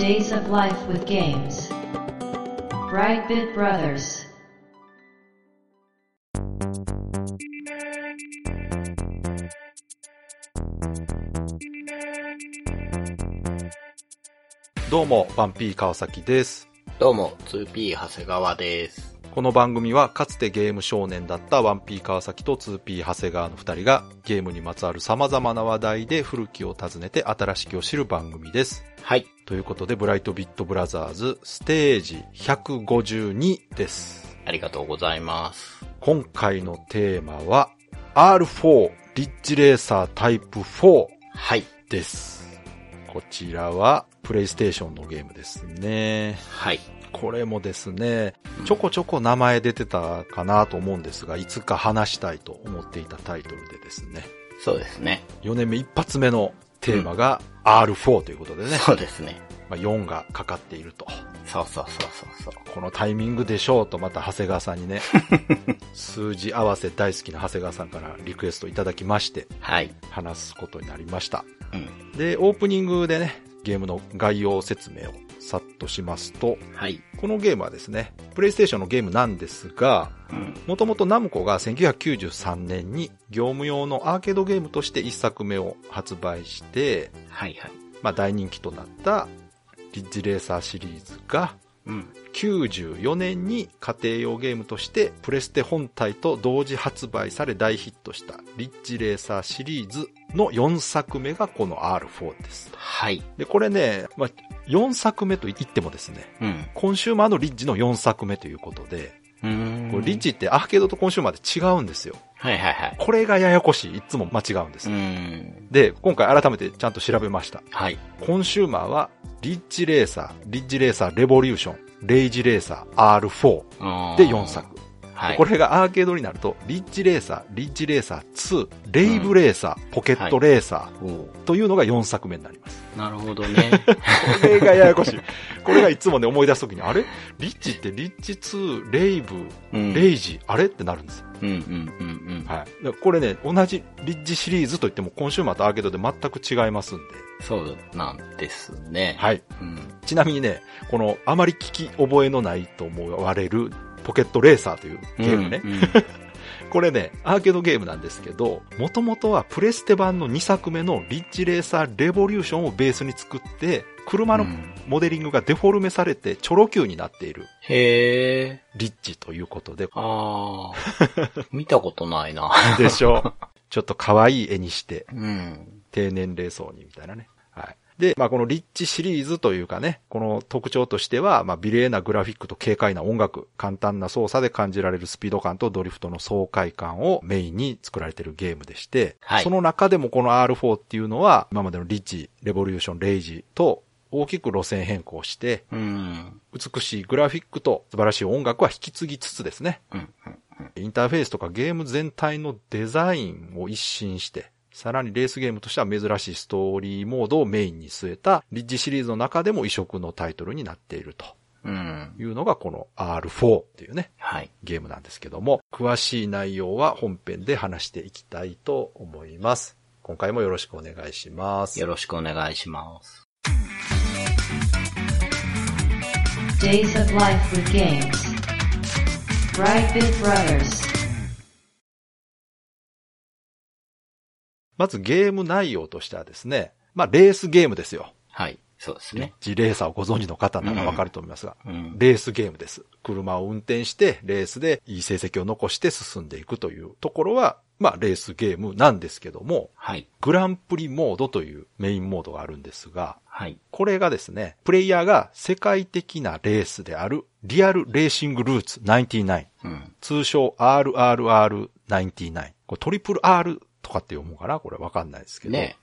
Days of Life with Games. Brightbit Brothers. どうも、ワンピー川崎です。どうも、2P 長谷川です。この番組はかつてゲーム少年だったワンピー川崎と 2P 長谷川の二人がゲームにまつわる様々な話題で古きを訪ねて新しきを知る番組です。はい。ということで、ブライトビットブラザーズステージ152です。ありがとうございます。今回のテーマは R4 リッジレーサータイプ4はい。です。こちらはプレイステーションのゲームですね。はい。これもですね、ちょこちょこ名前出てたかなと思うんですが、いつか話したいと思っていたタイトルでですね、そうですね。4年目一発目のテーマが R4 ということでね、そうですね。まあ、4がかかっていると。そうそうそうそうそう。このタイミングでしょうとまた長谷川さんにね、数字合わせ大好きな長谷川さんからリクエストいただきまして、はい。話すことになりました。うん。で、オープニングでね、ゲームの概要説明をさっとしますと、はい。このゲームはですね、プレイステーションのゲームなんですが、うん。もともとナムコが1993年に業務用のアーケードゲームとして1作目を発売して、はいはい。まあ大人気となったリッジレーサーシリーズがうん。94年に家庭用ゲームとしてプレステ本体と同時発売され大ヒットしたリッジレーサーシリーズの4作目がこの R4 です。はい。で、これね、まあ、4作目と言ってもですね、うん。コンシューマーのリッジの4作目ということで、うーん。これリッジってアーケードとコンシューマーで違うんですよ。はいはいはい。これがややこしい。いつも間違うんです。で、今回改めてちゃんと調べました。はい。コンシューマーは、リッジレーサー、リッジレーサーレボリューション、レイジレーサー R4 あーで4作。はい。これがアーケードになると、リッジレーサー、リッジレーサー2、レイブレーサー、ポケットレーサおーーというのが4作目になります。なるほどね。これがややこしい。これがいつもね思い出すときに、あれ？リッジってリッジ2、レイブ、うん。レイジ、あれ？ってなるんですよ。うんうんうんうん。はい。だからこれね、同じリッジシリーズといっても、コンシューマーとアーケードで全く違いますんで。そうなんですね。はい。うん。ちなみにね、このあまり聞き覚えのないと思われるポケットレーサーというゲームね。うんうん これね、アーケードゲームなんですけど、もともとはプレステ版の2作目のリッジレーサーレボリューションをベースに作って、車のうんモデリングがデフォルメされてチョロ Q になっているへえ。リッジということで、ああ。見たことないな。でしょ？ちょっと可愛い絵にして、うん。低年齢層にみたいなね。はい。で、まあこのリッチシリーズというかね、この特徴としては、まあ美麗なグラフィックと軽快な音楽、簡単な操作で感じられるスピード感とドリフトの爽快感をメインに作られているゲームでして、はいその中でもこの R4 っていうのは、今までのリッチ、レボリューション、レイジと大きく路線変更して、うん。美しいグラフィックと素晴らしい音楽は引き継ぎつつですね、うん。インターフェースとかゲーム全体のデザインを一新して、さらにレースゲームとしては珍しいストーリーモードをメインに据えた、リッジシリーズの中でも異色のタイトルになっているとうん。いうのがこの R4 っていうね、はい。ゲームなんですけども、詳しい内容は本編で話していきたいと思います。今回もよろしくお願いしますよ。ろしくお願いします。Days of Life with Games. Brightbit Brothers. まずゲーム内容としてはですね、まあレースゲームですよ。はい。そうですリッね。ジレーサーをご存知の方ならわかると思いますが、うん。レースゲームです。車を運転して、レースでいい成績を残して進んでいくというところは、まあ、レースゲームなんですけども、はい。グランプリモードというメインモードがあるんですが、はい。これがですね、プレイヤーが世界的なレースである、リアルレーシングルーツ99、うん。通称 RRR99。これトリプル R とかって読むのかな？これわかんないですけど。ね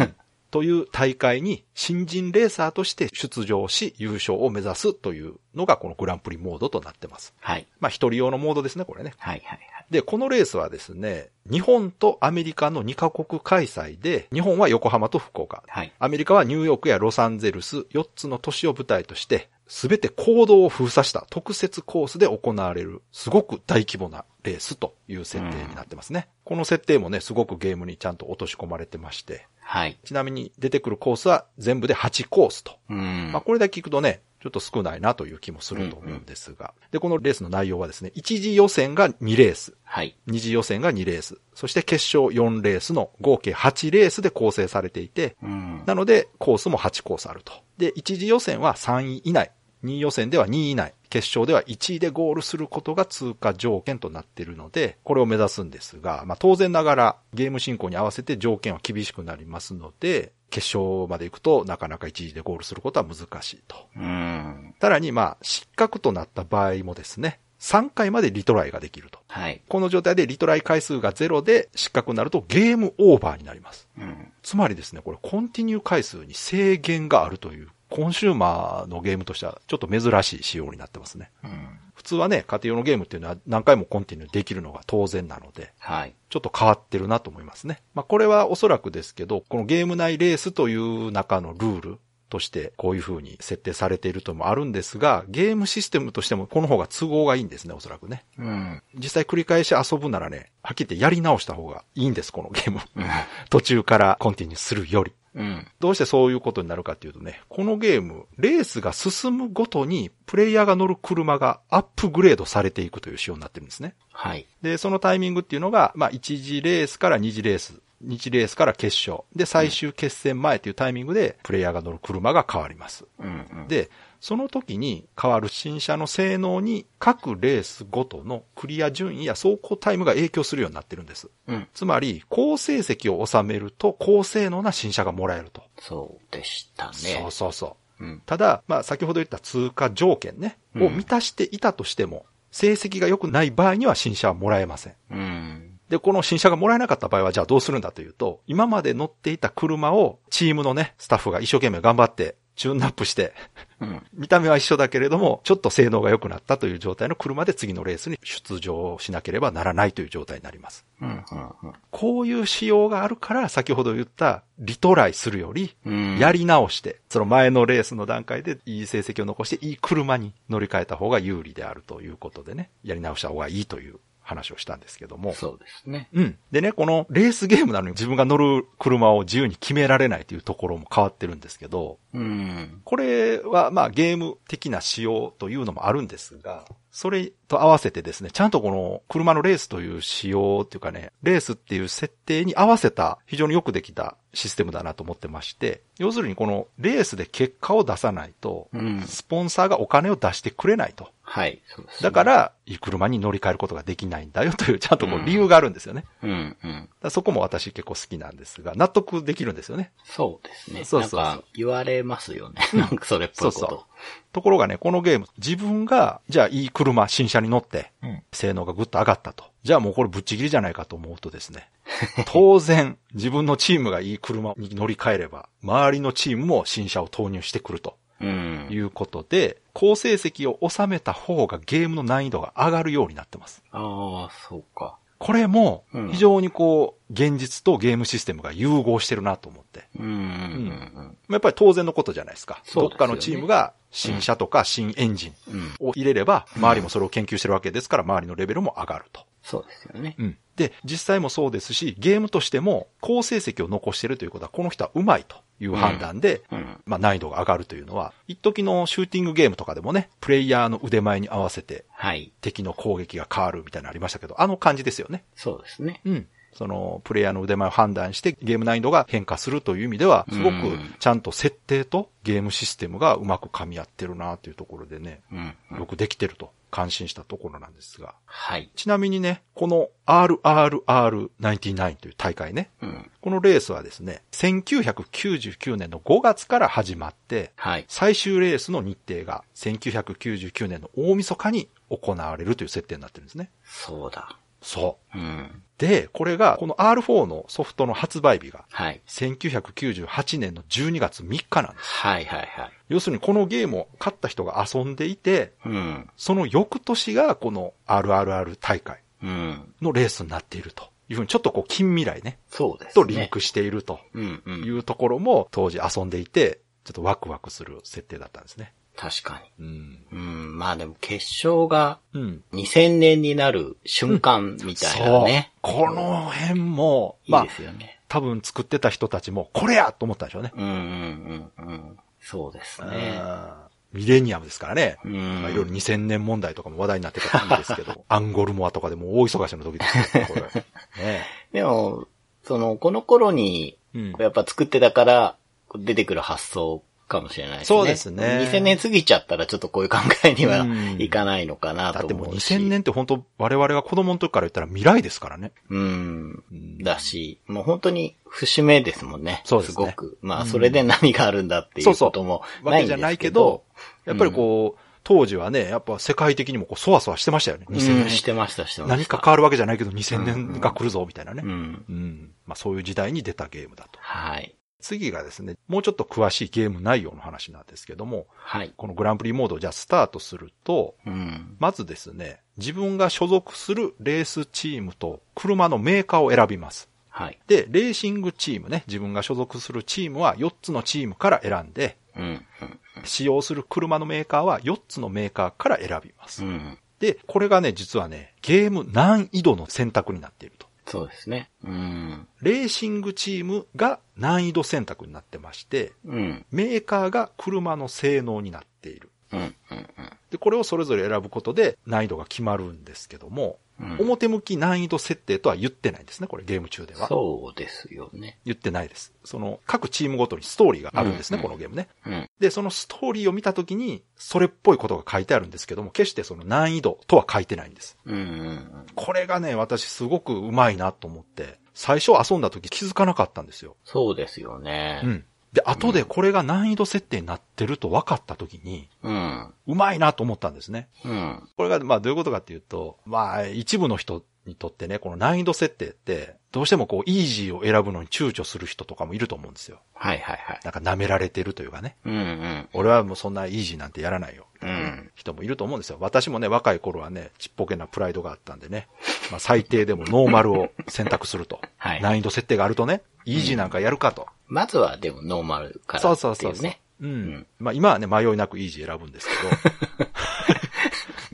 うんという大会に新人レーサーとして出場し優勝を目指すというのがこのグランプリモードとなってます。はい。まあ一人用のモードですね、これね。はいはいで、このレースはですね、日本とアメリカの2カ国開催で、日本は横浜と福岡。はい。アメリカはニューヨークやロサンゼルス4つの都市を舞台として、すべて行動を封鎖した特設コースで行われる、すごく大規模なレースという設定になってますね。この設定もね、すごくゲームにちゃんと落とし込まれてまして、はい。ちなみに出てくるコースは全部で8コースと。うん。まあ、これだけ聞くとね、ちょっと少ないなという気もすると思うんですが。で、このレースの内容はですね、一次予選が2レース、はい。二次予選が2レース、そして決勝4レースの合計8レースで構成されていて、うん。なのでコースも8コースあると。で、一次予選は3位以内、二次予選では2位以内、決勝では1位でゴールすることが通過条件となっているので、これを目指すんですが、まあ当然ながらゲーム進行に合わせて条件は厳しくなりますので、決勝まで行くとなかなか1位でゴールすることは難しいと。うん。さらにまあ失格となった場合もですね、3回までリトライができると。はい。この状態でリトライ回数がゼロで失格になるとゲームオーバーになります。うん。つまりですね、これコンティニュー回数に制限があるという、コンシューマーのゲームとしてはちょっと珍しい仕様になってますね。うん。普通はね、家庭用のゲームっていうのは何回もコンティニューできるのが当然なので、はい。ちょっと変わってるなと思いますね。まあこれはおそらくですけど、このゲーム内レースという中のルールとしてこういう風に設定されているともあるんですが、ゲームシステムとしてもこの方が都合がいいんですね、おそらくね。うん。実際繰り返し遊ぶならね、はっきり言ってやり直した方がいいんです、このゲーム。うん。途中からコンティニューするより。うん。どうしてそういうことになるかっていうとね、このゲーム、レースが進むごとに、プレイヤーが乗る車がアップグレードされていくという仕様になってるんですね。はい。で、そのタイミングっていうのが、まあ、1次レースから2次レース、2次レースから決勝、で、最終決戦前というタイミングで、プレイヤーが乗る車が変わります。うん。うん。で、その時に変わる新車の性能に各レースごとのクリア順位や走行タイムが影響するようになってるんです。うん。つまり、高成績を収めると高性能な新車がもらえると。そうでしたね。そうそうそう。うん。ただ、まあ先ほど言った通過条件ね、うんを満たしていたとしても、成績が良くない場合には新車はもらえません。うん。で、この新車がもらえなかった場合は、じゃあどうするんだというと、今まで乗っていた車をチームのね、スタッフが一生懸命頑張って、チューンナップして、うん。見た目は一緒だけれども、ちょっと性能が良くなったという状態の車で次のレースに出場しなければならないという状態になります。うん。うん。こういう仕様があるから、先ほど言ったリトライするより、うん。やり直して、その前のレースの段階でいい成績を残していい車に乗り換えた方が有利であるということでね、やり直した方がいいという話をしたんですけども。そうですね。うん。でね、このレースゲームなのに自分が乗る車を自由に決められないというところも変わってるんですけど、うん。これはまあゲーム的な仕様というのもあるんですが、それと合わせてですね、ちゃんとこの車のレースという仕様っていうかね、レースっていう設定に合わせた非常によくできたシステムだなと思ってまして、要するにこのレースで結果を出さないと、うん。スポンサーがお金を出してくれないと。はい。そうです、だか、ら、いい車に乗り換えることができないんだよという、ちゃんとこう理由があるんですよね。うん。うん。だからそこも私結構好きなんですが、納得できるんですよね。そうですね。そうそうそう言われますよね。なんかそれっぽいこと。そうそうところがね、このゲーム、自分が、じゃあいい車、新車に乗って、うん性能がぐっと上がったと。じゃあもうこれぶっちぎりじゃないかと思うとですね、当然、自分のチームがいい車に乗り換えれば、周りのチームも新車を投入してくるとうん。いうことで、高成績を収めた方がゲームの難易度が上がるようになってます。ああ、そうか。これもうん、非常にこう、現実とゲームシステムが融合してるなと思って。うん。うん。やっぱり当然のことじゃないですか。すよねどっかのチームが新車とか新エンジンうん。を入れれば、周りもそれを研究してるわけですから、周りのレベルも上がると。そうですよね。うん。で、実際もそうですし、ゲームとしても高成績を残してるということは、この人は上手いという判断で、うん。まあ難易度が上がるというのは、一時のシューティングゲームとかでもね、プレイヤーの腕前に合わせてはい。敵の攻撃が変わるみたいなのありましたけど、あの感じですよね。そうですね。うん。その、プレイヤーの腕前を判断してゲーム難易度が変化するという意味では、すごくうんちゃんと設定とゲームシステムがうまく噛み合ってるなというところでね、うん。うんよくできてると感心したところなんですが。はい。ちなみにね、この RRR99 という大会ね、うん。このレースはですね、1999年の5月から始まって、はい。最終レースの日程が1999年の大晦日に行われるという設定になってるんですね。そうだ。そう。うん。で、これが、この R4 のソフトの発売日が、はい。1998年の12月3日なんです。はいはいはい。要するにこのゲームを買った人が遊んでいて、うん。その翌年がこの RRR 大会うん。のレースになっているというふうに、ちょっとこう近未来ね、そうですね。とリンクしているといん。うところも当時遊んでいて、ちょっとワクワクする設定だったんですね。確かに。うん。うん、まあでも決勝がうん。2000年になる瞬間みたいなね。そう。この辺も、まあいいで、すよね。多分作ってた人たちも、これやと思ったんでしょうね。うんうんうんうん。そうですね。うんミレニアムですからね。うんまあ、いろいろ2000年問題とかも話題になってたらいいですけど、アンゴルモアとかでも大忙しの時ですよ、これ。ね でも、その、この頃に、うんやっぱ作ってたから、出てくる発想かもしれないですね。そうですね2000年過ぎちゃったらちょっとこういう考えにはうんいかないのかなとだってもう思うし。2000年って本当我々が子供の時から言ったら未来ですからね。うんうん。だし、もう本当に節目ですもんね。そうですねごく。まあ、それで何があるんだっていそううそうこともわないんですけど。けじゃないけど、やっぱりこう、当時はね、やっぱ世界的にもこう、そわそわしてましたよね。うん、2000年。してました、してました。何か変わるわけじゃないけど、2000年が来るぞ、みたいなね。ううん。ん。まあそういう時代に出たゲームだと。はい。次がですね、もうちょっと詳しいゲーム内容の話なんですけども、はい。このグランプリモードをじゃあスタートすると、うん。まずですね、自分が所属するレースチームと車のメーカーを選びます。はい。で、レーシングチームね、自分が所属するチームは4つのチームから選んで、うん。うん。使用する車のメーカーは4つのメーカーから選びます。うん。で、これがね、実はね、ゲーム難易度の選択になっていると。そうですね。うん。レーシングチームが難易度選択になってまして、うん。メーカーが車の性能になっている。うん。うん。で、これをそれぞれ選ぶことで難易度が決まるんですけども、うん。表向き難易度設定とは言ってないんですね、これゲーム中では。そうですよね。言ってないです。その、各チームごとにストーリーがあるんですね、うんこのゲームね。うん。で、そのストーリーを見たときに、それっぽいことが書いてあるんですけども、決してその難易度とは書いてないんです。うん。うん。これがね、私すごくうまいなと思って、最初遊んだ時気づかなかったんですよ。そうですよね。うん。で、後でこれが難易度設定になってると分かった時に、うん。うまいなと思ったんですね。うん。これが、まあどういうことかっていうと、まあ一部の人にとってね、この難易度設定って、どうしてもこう、イージーを選ぶのに躊躇する人とかもいると思うんですよ。はいはいはい。なんか舐められてるというかね。うんうん。俺はもうそんなイージーなんてやらないよ。うん。人もいると思うんですよ。私もね、若い頃はね、ちっぽけなプライドがあったんでね。まあ最低でもノーマルを選択すると。はい難易度設定があるとね、イージーなんかやるかと。まずはでもノーマルからそうっていうね。そうそうそう。うん。うんまあ今はね、迷いなくイージー選ぶんですけど。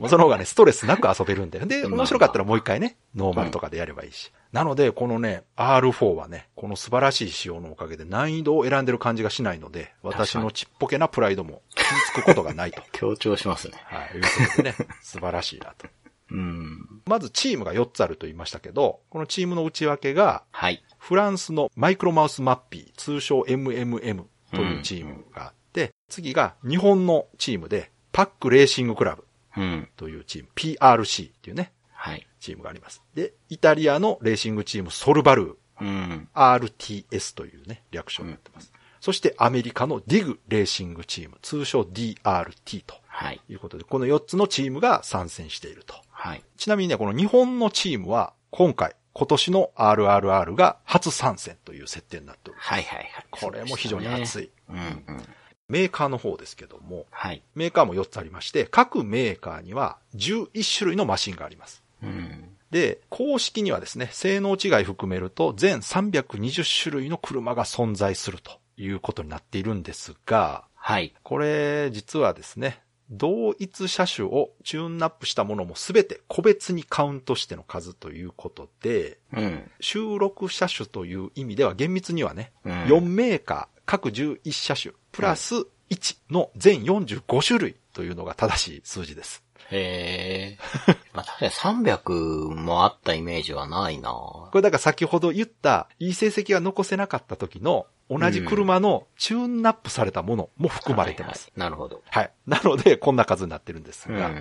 もうその方がね、ストレスなく遊べるんで。で、面白かったらもう一回ね、ノーマルとかでやればいいし。なので、このね、R4 はね、この素晴らしい仕様のおかげで難易度を選んでる感じがしないので、私のちっぽけなプライドも傷つくことがないと。強調しますね。はい、いうことでね、素晴らしいなと。うん。まずチームが4つあると言いましたけど、このチームの内訳が、はい。フランスのマイクロマウスマッピー、通称 MMM というチームがあって、次が日本のチームで、パックレーシングクラブうん。というチーム、PRC っていうね、はい。チームがあります。で、イタリアのレーシングチーム、ソルバルー、うん。RTS というね、略称になってます。そしてアメリカのディグレーシングチーム、通称 DRT とはい。いうことで、この4つのチームが参戦していると。はい。ちなみにね、この日本のチームは、今回、今年の RRR が初参戦という設定になっております。はいはいはい。これも非常に熱い。い。うんうん。メーカーの方ですけども、はい。メーカーも4つありまして、各メーカーには11種類のマシンがあります。うん。で、公式にはですね、性能違い含めると全320種類の車が存在するということになっているんですが、はい。これ実はですね、同一車種をチューンナップしたものもすべて個別にカウントしての数ということで、うん。収録車種という意味では厳密にはね、うん4メーカー各11車種プラス1の全45種類というのが正しい数字です。へえ。まあ、確かに300もあったイメージはないなこれだから先ほど言ったいい成績が残せなかった時の同じ車のチューンナップされたものも含まれてます。はいはいなるほど。はい。なので、こんな数になってるんですうんが、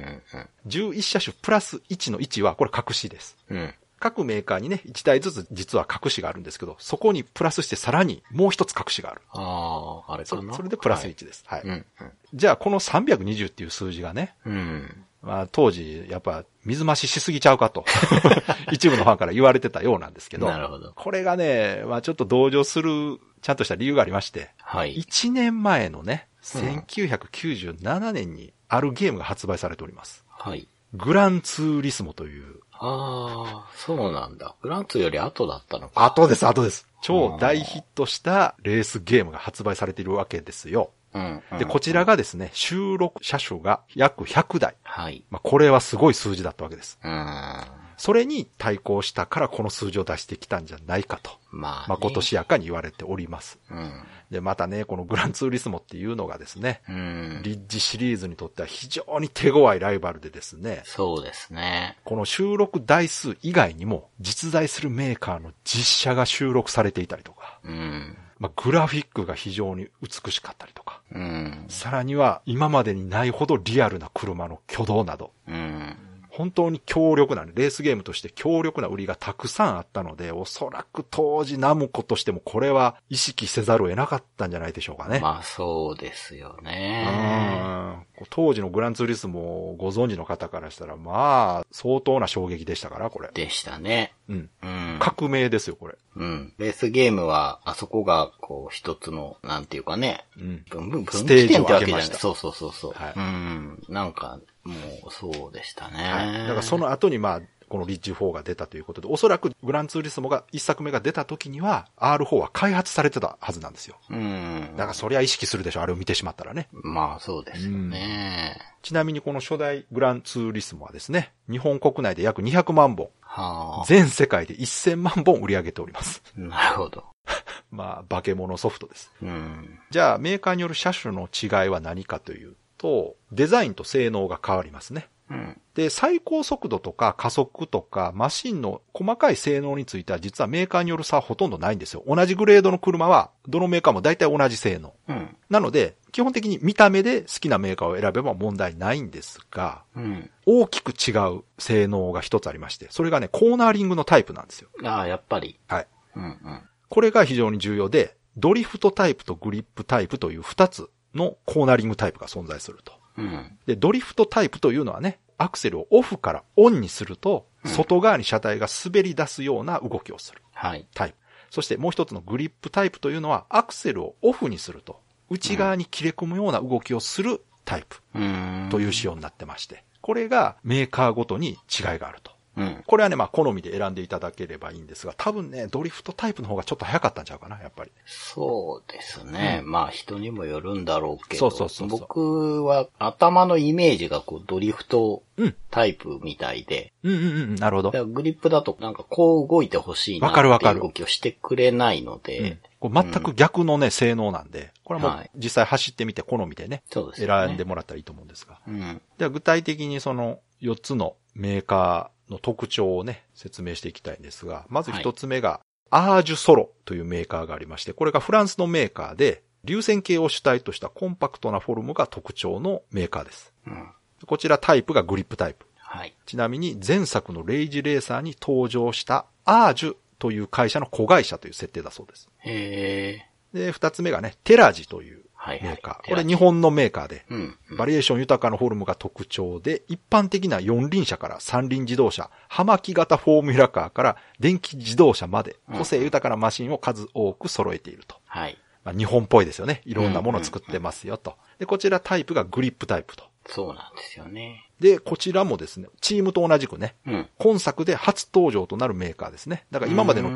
11車種プラス1の1はこれ隠しです。うん。うん。各メーカーにね、1台ずつ実は隠しがあるんですけど、そこにプラスしてさらにもう一つ隠しがある。ああ、あれそかな？それでプラスはい1です。はい。うん。じゃあ、この320っていう数字がね、うん。うん。まあ、当時、やっぱ、水増ししすぎちゃうかと、一部のファンから言われてたようなんですけど、なるほど。これがね、まあ、ちょっと同情する、ちゃんとした理由がありまして、はい。1年前のね、うん1997年にあるゲームが発売されております。はい。グランツーリスモという、ああ、そうなんだ。グランツより後だったのか。後です、後です。超大ヒットしたレースゲームが発売されているわけですよ。うん。うんで、こちら。がですね、収録車種が約100台。はい。まあ、これはすごい数字だったわけです。うん。まそれに対抗したからこの数字を出してきたんじゃないかと、あ、ね。まことしやかに言われております。うん。で、またね、このグランツーリスモっていうのがですね、うん。リッジシリーズにとっては非常に手強いライバルでですね、そうですね。この収録台数以外にも実在するメーカーの実写が収録されていたりとか、うん。まあ、グラフィックが非常に美しかったりとか、うん。さらには今までにないほどリアルな車の挙動など、うん。本当に強力な、レースゲームとして強力な売りがたくさんあったので、おそらく当時ナムコとしてもこれは意識せざるを得なかったんじゃないでしょうかね。まあ、そうですようね。ん当時のグランツーリスモをご存知の方からしたら、まあ、相当な衝撃でしたから、これ。でしたね。うん。うん。革命ですよ、これ。うん。レースゲームは、あそこが、こう、一つの、なんていうかね、うん。分分分ステージを岐点ってわけじゃない。上げましたそうそうそうそう。はいうん。なんか、もう、そうでしたね。はい。だからその後にまあ、このリッジ4が出たということで、おそらくグランツーリスモが一作目が出た時には、R4 は開発されてたはずなんですよ。うん。だからそりゃ意識するでしょ、あれを見てしまったらね。まあ、そうですよね。ちなみにこの初代グランツーリスモはですね、日本国内で約200万本、は全世界で1000万本売り上げております。あ。なるほど。まあ、化け物ソフトです。うん。じゃあ、メーカーによる車種の違いは何かというと、デザインと性能が変わりますね。うん。で、最高速度とか加速とかマシンの細かい性能については実はメーカーによる差はほとんどないんですよ。同じグレードの車はどのメーカーも大体同じ性能。うん。なので、基本的に見た目で好きなメーカーを選べば問題ないんですが、うん。大きく違う性能が一つありまして、それがね、コーナーリングのタイプなんですよ。ああ、やっぱり。はい。うんうん。これが非常に重要で、ドリフトタイプとグリップタイプという二つのコーナーリングタイプが存在すると。うん。で、ドリフトタイプというのはね、アクセルをオフからオンにすると、うん外側に車体が滑り出すような動きをするはい。タイプ。そしてもう一つのグリップタイプというのは、アクセルをオフにすると、内側に切れ込むような動きをするタイプうん。という仕様になってまして、これがメーカーごとに違いがあると。うん。これはね、まあ、好みで選んでいただければいいんですが、多分ね、ドリフトタイプの方がちょっと早かったんちゃうかな、やっぱり。そうですね。まあ人にもよるんだろうけど。そうそうそうそう僕は頭のイメージがこうドリフトうんタイプみたいで。うんうんうん、なるほどグリップだとなんかこう動いてほしいなわかるわかるっていう動きをしてくれないので。うんこれ全く逆のね、性能なんで、これはもうはい実際走ってみて好みでね、そうですよね。選んでもらったらいいと思うんですが。うん。では具体的にその4つのメーカーの特徴をね、説明していきたいんですが、まず1つ目が、アージュソロというメーカーがありまして、これがフランスのメーカーで、流線形を主体としたコンパクトなフォルムが特徴のメーカーです。うん。こちらタイプがグリップタイプ。はい。ちなみに前作のレイジレーサーに登場したアージュという会社の子会社という設定だそうです。へえ。で、二つ目がね、テラジというメーカー。これ日本のメーカーで、うん。バリエーション豊かなフォルムが特徴で、一般的な四輪車から三輪自動車、葉巻型フォーミュラカーから電気自動車まで、個性豊かなマシンを数多く揃えていると。はい。まあ、日本っぽいですよね。いろんなものを作ってますよと。で、こちらタイプがグリップタイプと。そうなんですよね。で、こちらもですね、チームと同じくね、うん。今作で初登場となるメーカーですね。だから今までのん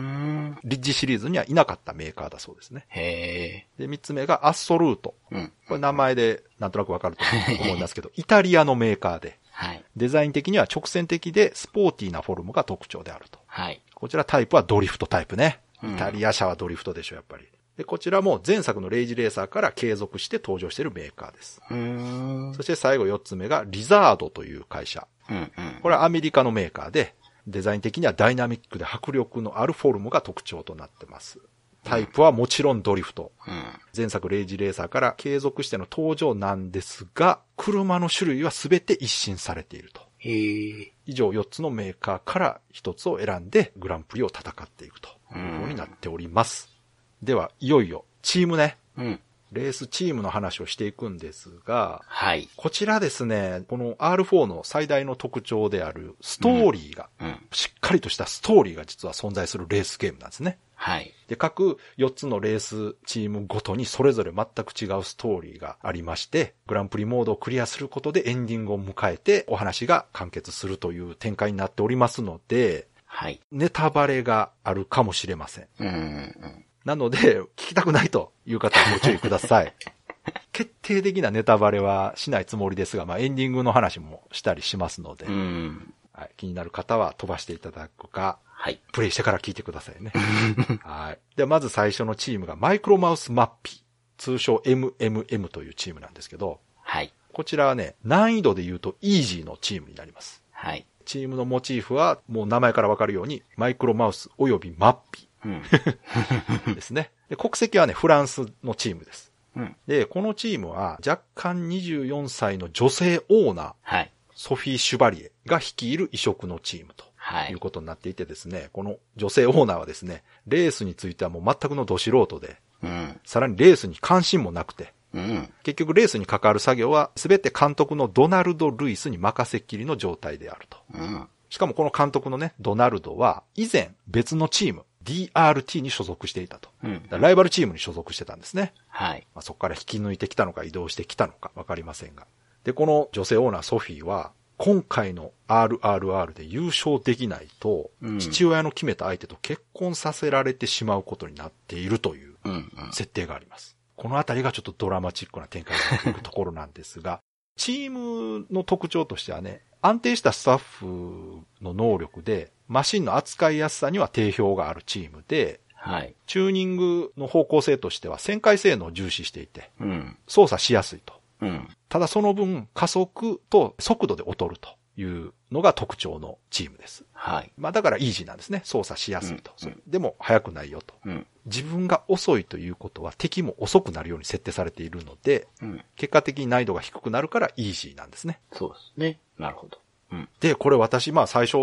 リッジシリーズにはいなかったメーカーだそうですね。へえ。で、三つ目がアッソルート。うん。これ名前でなんとなくわかると思いますけど、イタリアのメーカーで、はい。デザイン的には直線的でスポーティーなフォルムが特徴であると。はい。こちらタイプはドリフトタイプね。うんイタリア車はドリフトでしょ、やっぱり。で、こちらも前作のレイジレーサーから継続して登場しているメーカーです。そして最後四つ目がリザードという会社。うんうん。これはアメリカのメーカーで、デザイン的にはダイナミックで迫力のあるフォルムが特徴となってます。タイプはもちろんドリフト。うん。前作レイジレーサーから継続しての登場なんですが、車の種類は全て一新されていると。以上4つのメーカーから1つを選んでグランプリを戦っていくというふうになっております。では、いよいよチームね、うん。レースチームの話をしていくんですが、はい。こちらですね、この R4 の最大の特徴であるストーリーが、うん。しっかりとしたストーリーが実は存在するレースゲームなんですね。はい。で、各4つのレースチームごとにそれぞれ全く違うストーリーがありまして、グランプリモードをクリアすることでエンディングを迎えてお話が完結するという展開になっておりますので、はい。ネタバレがあるかもしれません。うんうん。なので、聞きたくないという方はご注意ください。決定的なネタバレはしないつもりですが、まあエンディングの話もしたりしますので、うん。はい、気になる方は飛ばしていただくか、はい。プレイしてから聞いてくださいね。はい。で、まず最初のチームがマイクロマウスマッピー、通称 MMM というチームなんですけど、はい。こちらはね、難易度で言うとイージーのチームになります。はい。チームのモチーフは、もう名前からわかるように、マイクロマウス及びマッピうん。ー ですね。で国籍はね、フランスのチームです。うん。で、このチームは若干24歳の女性オーナー、はい。ソフィー・シュバリエが率いる異色のチームと。はいいう。ことになっていてですね、この女性オーナーはですね、レースについてはもう全くのど素人で、うん。さらにレースに関心もなくて、うん。結局レースに関わる作業は全て監督のドナルド・ルイスに任せっきりの状態であると。うん。しかもこの監督のね、ドナルドは以前別のチーム、DRT に所属していたと。うんライバルチームに所属してたんですね。はい。まあ、そこから引き抜いてきたのか移動してきたのかわかりませんが。で、この女性オーナーソフィーは、今回の RRR で優勝できないと、うん父親の決めた相手と結婚させられてしまうことになっているといううん。うん。設定があります。このあたりがちょっとドラマチックな展開になっていくところなんですが、チームの特徴としてはね、安定したスタッフの能力で、マシンの扱いやすさには定評があるチームで、はい。チューニングの方向性としては旋回性能を重視していて、うん。操作しやすいと。うん。ただその分、加速と速度で劣るというのが特徴のチームです。はい。まあだからイージーなんですね。操作しやすいと。うんうんでも速くないよと。うん。自分が遅いということは敵も遅くなるように設定されているので、うん。結果的に難易度が低くなるからイージーなんですね。そうですね。なるほど。うん。で、これ私、まあ最初、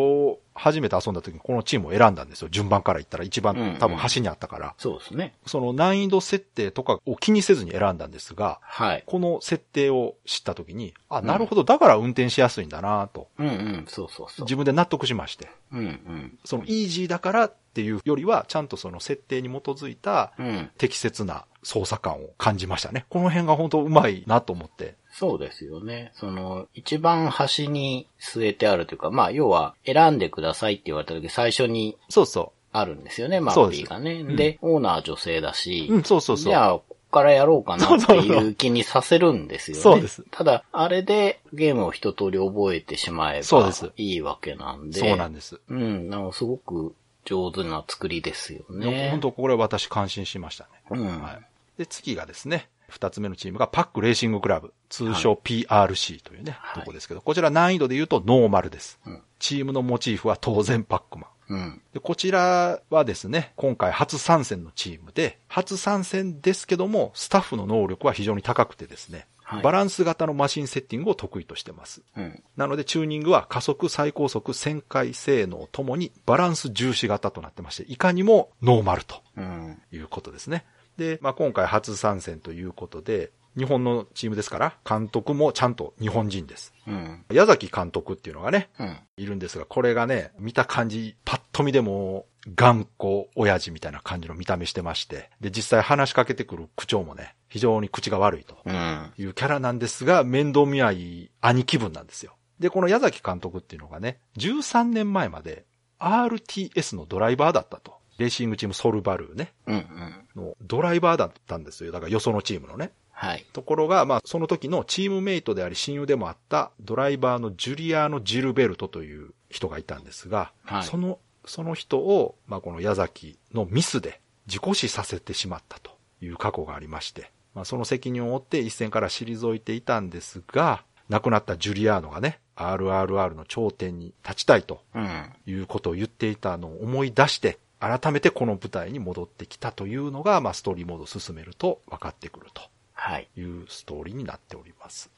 初めて遊んだ時にこのチームを選んだんですよ。順番から言ったら一番うんうん多分端にあったから。そうですね。その難易度設定とかを気にせずに選んだんですが、はい。この設定を知った時に、あ、なるほど、だから運転しやすいんだなと、うんうん。そうそうそう。自分で納得しまして。うんうん。そのイージーだからっていうよりは、ちゃんとその設定に基づいたうん。適切な操作感を感じましたね。この辺が本当うまいなと思って。そうですよね。その、一番端に据えてあるというか、まあ、要は、選んでくださいって言われた時、最初にそうそあるんですよね、マッピーがね。うんで、オーナー女性だし、う。うん、そうそうそう。じゃあ、ここからやろうかなっていう気にさせるんですよね。そうですただ、あれでゲームを一通り覚えてしまえばそうですいいわけなんで。そうなんです。うん、なんかすごく上手な作りですよね。本当これは私感心しましたね。うん。はい。で、次がですね、二つ目のチームがパックレーシングクラブ、通称 PRC というね、はいとこですけど、こちら難易度で言うとノーマルです。うんチームのモチーフは当然パックマン。うん。で、こちらはですね、今回初参戦のチームで、初参戦ですけども、スタッフの能力は非常に高くてですね、はいバランス型のマシンセッティングを得意としてます。うん。なので、チューニングは加速、最高速、旋回性能ともにバランス重視型となってまして、いかにもノーマルとうん。いうことですね。で、まあ、今回初参戦ということで、日本のチームですから、監督もちゃんと日本人です。うん。矢崎監督っていうのがね、うん。いるんですが、これがね、見た感じ、パッと見でも、頑固親父みたいな感じの見た目してまして、で、実際話しかけてくる口調もね、非常に口が悪いとうん。いうキャラなんですが、面倒見合い兄貴分なんですよ。で、この矢崎監督っていうのがね、13年前まで RTS のドライバーだったと。レーシングチームソルバルーね、うん。うん。のドライバーだったんですよ。だからよそのチームのね。はい。ところが、まあ、その時のチームメイトであり親友でもあったドライバーのジュリアーノ・ジルベルトという人がいたんですが、はいその、その人を、まあ、この矢崎のミスで事故死させてしまったという過去がありまして、まあ、その責任を負って一線から退いていたんですが、亡くなったジュリアーノがね、RRR の頂点に立ちたいとうん。いうことを言っていたのを思い出して、改めてこの舞台に戻ってきたというのが、まあ、ストーリーモードを進めると分かってくると。はい。いうストーリーになっております。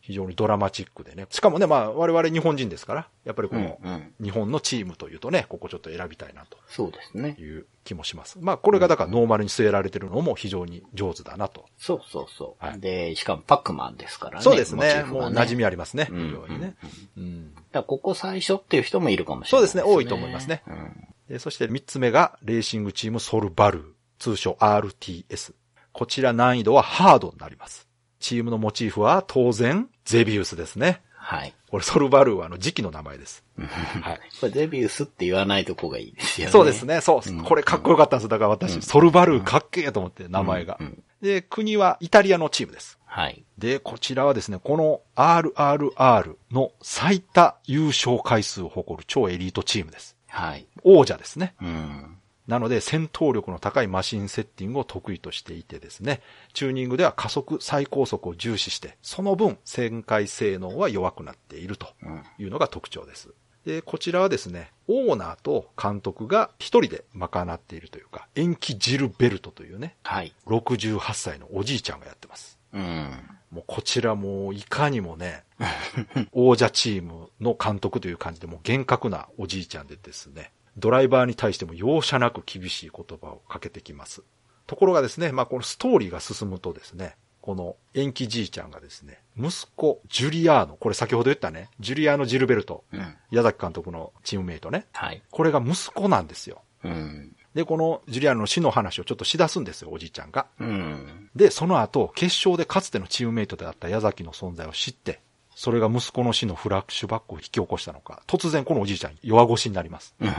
非常にドラマチックでね。しかもね、まあ、我々日本人ですから、やっぱりこうん。のうん。日本のチームというとね、ここちょっと選びたいなとそうですね。いう気もします。まあ、これがだからノーマルに据えられてるのも非常に上手だなと。そうそうそう。はいで、しかもパックマンですからね。そうですね。モチーフがもう馴染みありますね。うん非常にね。うん。ここ最初っていう人もいるかもしれない、そうですね多いと思いますねうん。でそして三つ目が、レーシングチームソルバルー、通称 RTS。こちら難易度はハードになります。チームのモチーフは当然、ゼビウスですね。はい。これソルバルーはあの時期の名前です。はい。これデビュースって言わないとこがいいですよね。そうです。ね、そう、うんこれかっこよかったんです。だから私、ソルバルーかっけえと思って、名前が。うんで、国はイタリアのチームです。はい。で、こちらはですね、この RRR の最多優勝回数を誇る超エリートチームです。はい。王者ですね。うん。なので、戦闘力の高いマシンセッティングを得意としていてですね、チューニングでは加速、最高速を重視して、その分、旋回性能は弱くなっているとうん。いうのが特徴です。で、こちらはですね、オーナーと監督が一人で賄っているというか、延期ジルベルトというね、はい。68歳のおじいちゃんがやってます。うん。もうこちらもいかにもね、王者チームの監督という感じでもう厳格なおじいちゃんでですね、ドライバーに対しても容赦なく厳しい言葉をかけてきます。ところがですね、まあこのストーリーが進むとですね、この延期じいちゃんがですね、息子、ジュリアーノ、これ先ほど言ったね、ジュリアーノ・ジルベルト、うん。矢崎監督のチームメイトね、はい。これが息子なんですよ。うん。で、このジュリアーノの死の話をちょっとしだすんですよ、おじいちゃんが。うん。で、その後、決勝でかつてのチームメイトであった矢崎の存在を知って、それが息子の死のフラッシュバックを引き起こしたのか、突然このおじいちゃん弱腰になります。や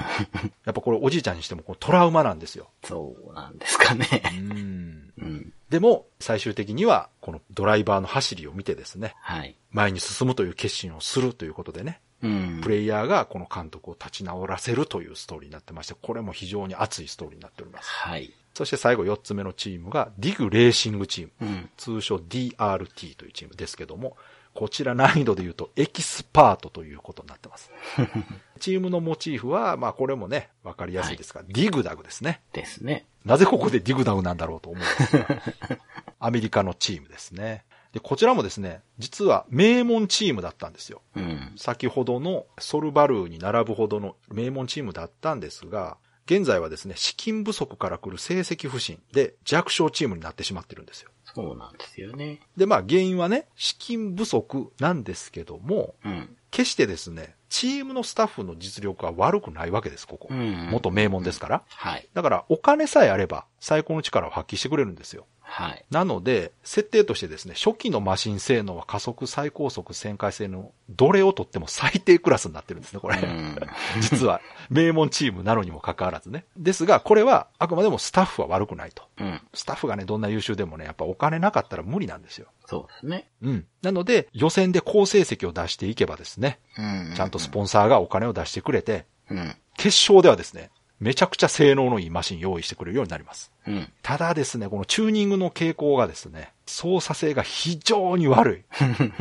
っぱこれおじいちゃんにしてもトラウマなんですよ。そうなんですかね。うん。うん。でも、最終的には、このドライバーの走りを見てですね、はい。前に進むという決心をするということでね、うん。プレイヤーがこの監督を立ち直らせるというストーリーになってまして、これも非常に熱いストーリーになっております。はい。そして最後4つ目のチームが、ディグレーシングチーム。うん。通称 DRT というチームですけども、こちら難易度で言うとエキスパートということになってます。チームのモチーフは、まあこれもね、わかりやすいですが、ディグダグですね。ですね。なぜここでディグダグなんだろうと思うんですが、アメリカのチームですね。で、こちらもですね、実は名門チームだったんですよ。うん。先ほどのソルバルーに並ぶほどの名門チームだったんですが、現在はですね、資金不足から来る成績不振で弱小チームになってしまってるんですよ。そうなんですよね。で、まあ原因はね、資金不足なんですけども、うん。決してですね、チームのスタッフの実力は悪くないわけです、ここ。うん元名門ですから。はい。だから、お金さえあれば、最高の力を発揮してくれるんですよ。はい。なので、設定としてですね、初期のマシン性能は加速、最高速、旋回性能、どれをとっても最低クラスになってるんですね、これ。うん。実は、名門チームなのにもかかわらずね。ですが、これは、あくまでもスタッフは悪くないと。うん。スタッフがね、どんな優秀でもね、やっぱお金なかったら無理なんですよ。そうですね。うん。なので、予選で好成績を出していけばですね、うん。ちゃんとスポンサーがお金を出してくれて、うん。決勝ではですね、めちゃくちゃ性能のいいマシン用意してくれるようになります。うん。ただですね、このチューニングの傾向がですね、操作性が非常に悪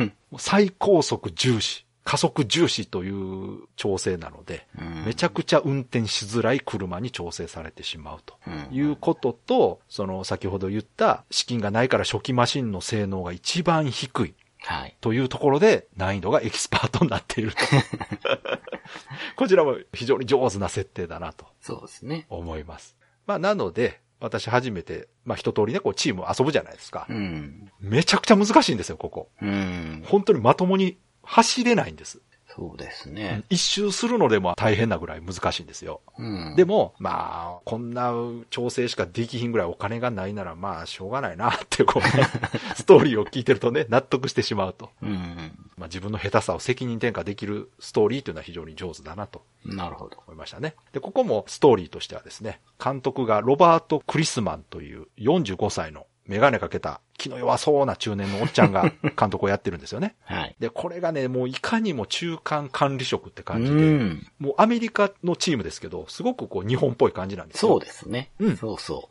い。最高速重視、加速重視という調整なので、うんめちゃくちゃ運転しづらい車に調整されてしまうとうんいうことと、その先ほど言った資金がないから初期マシンの性能が一番低い。はい。というところで難易度がエキスパートになっていると。こちらも非常に上手な設定だなとそうですね。思います。まあなので、私初めて、まあ一通りね、こうチーム遊ぶじゃないですかう。ん。めちゃくちゃ難しいんですよ、ここ。うん。本当にまともに走れないんです。そうですね。一周するのでも大変なぐらい難しいんですよ。うん。でも、まあ、こんな調整しかできひんぐらいお金がないなら、まあ、しょうがないなって、こうね、ストーリーを聞いてるとね、納得してしまうと。うん。まあ、自分の下手さを責任転嫁できるストーリーというのは非常に上手だなとなるほど。思いましたね。で、ここもストーリーとしてはですね、監督がロバート・クリスマンという45歳のメガネかけた気の弱そうな中年のおっちゃんが監督をやってるんですよね。はい。で、これがね、もういかにも中間管理職って感じで、うん。もうアメリカのチームですけど、すごくこう日本っぽい感じなんですよ。そうですね。うんそうそう。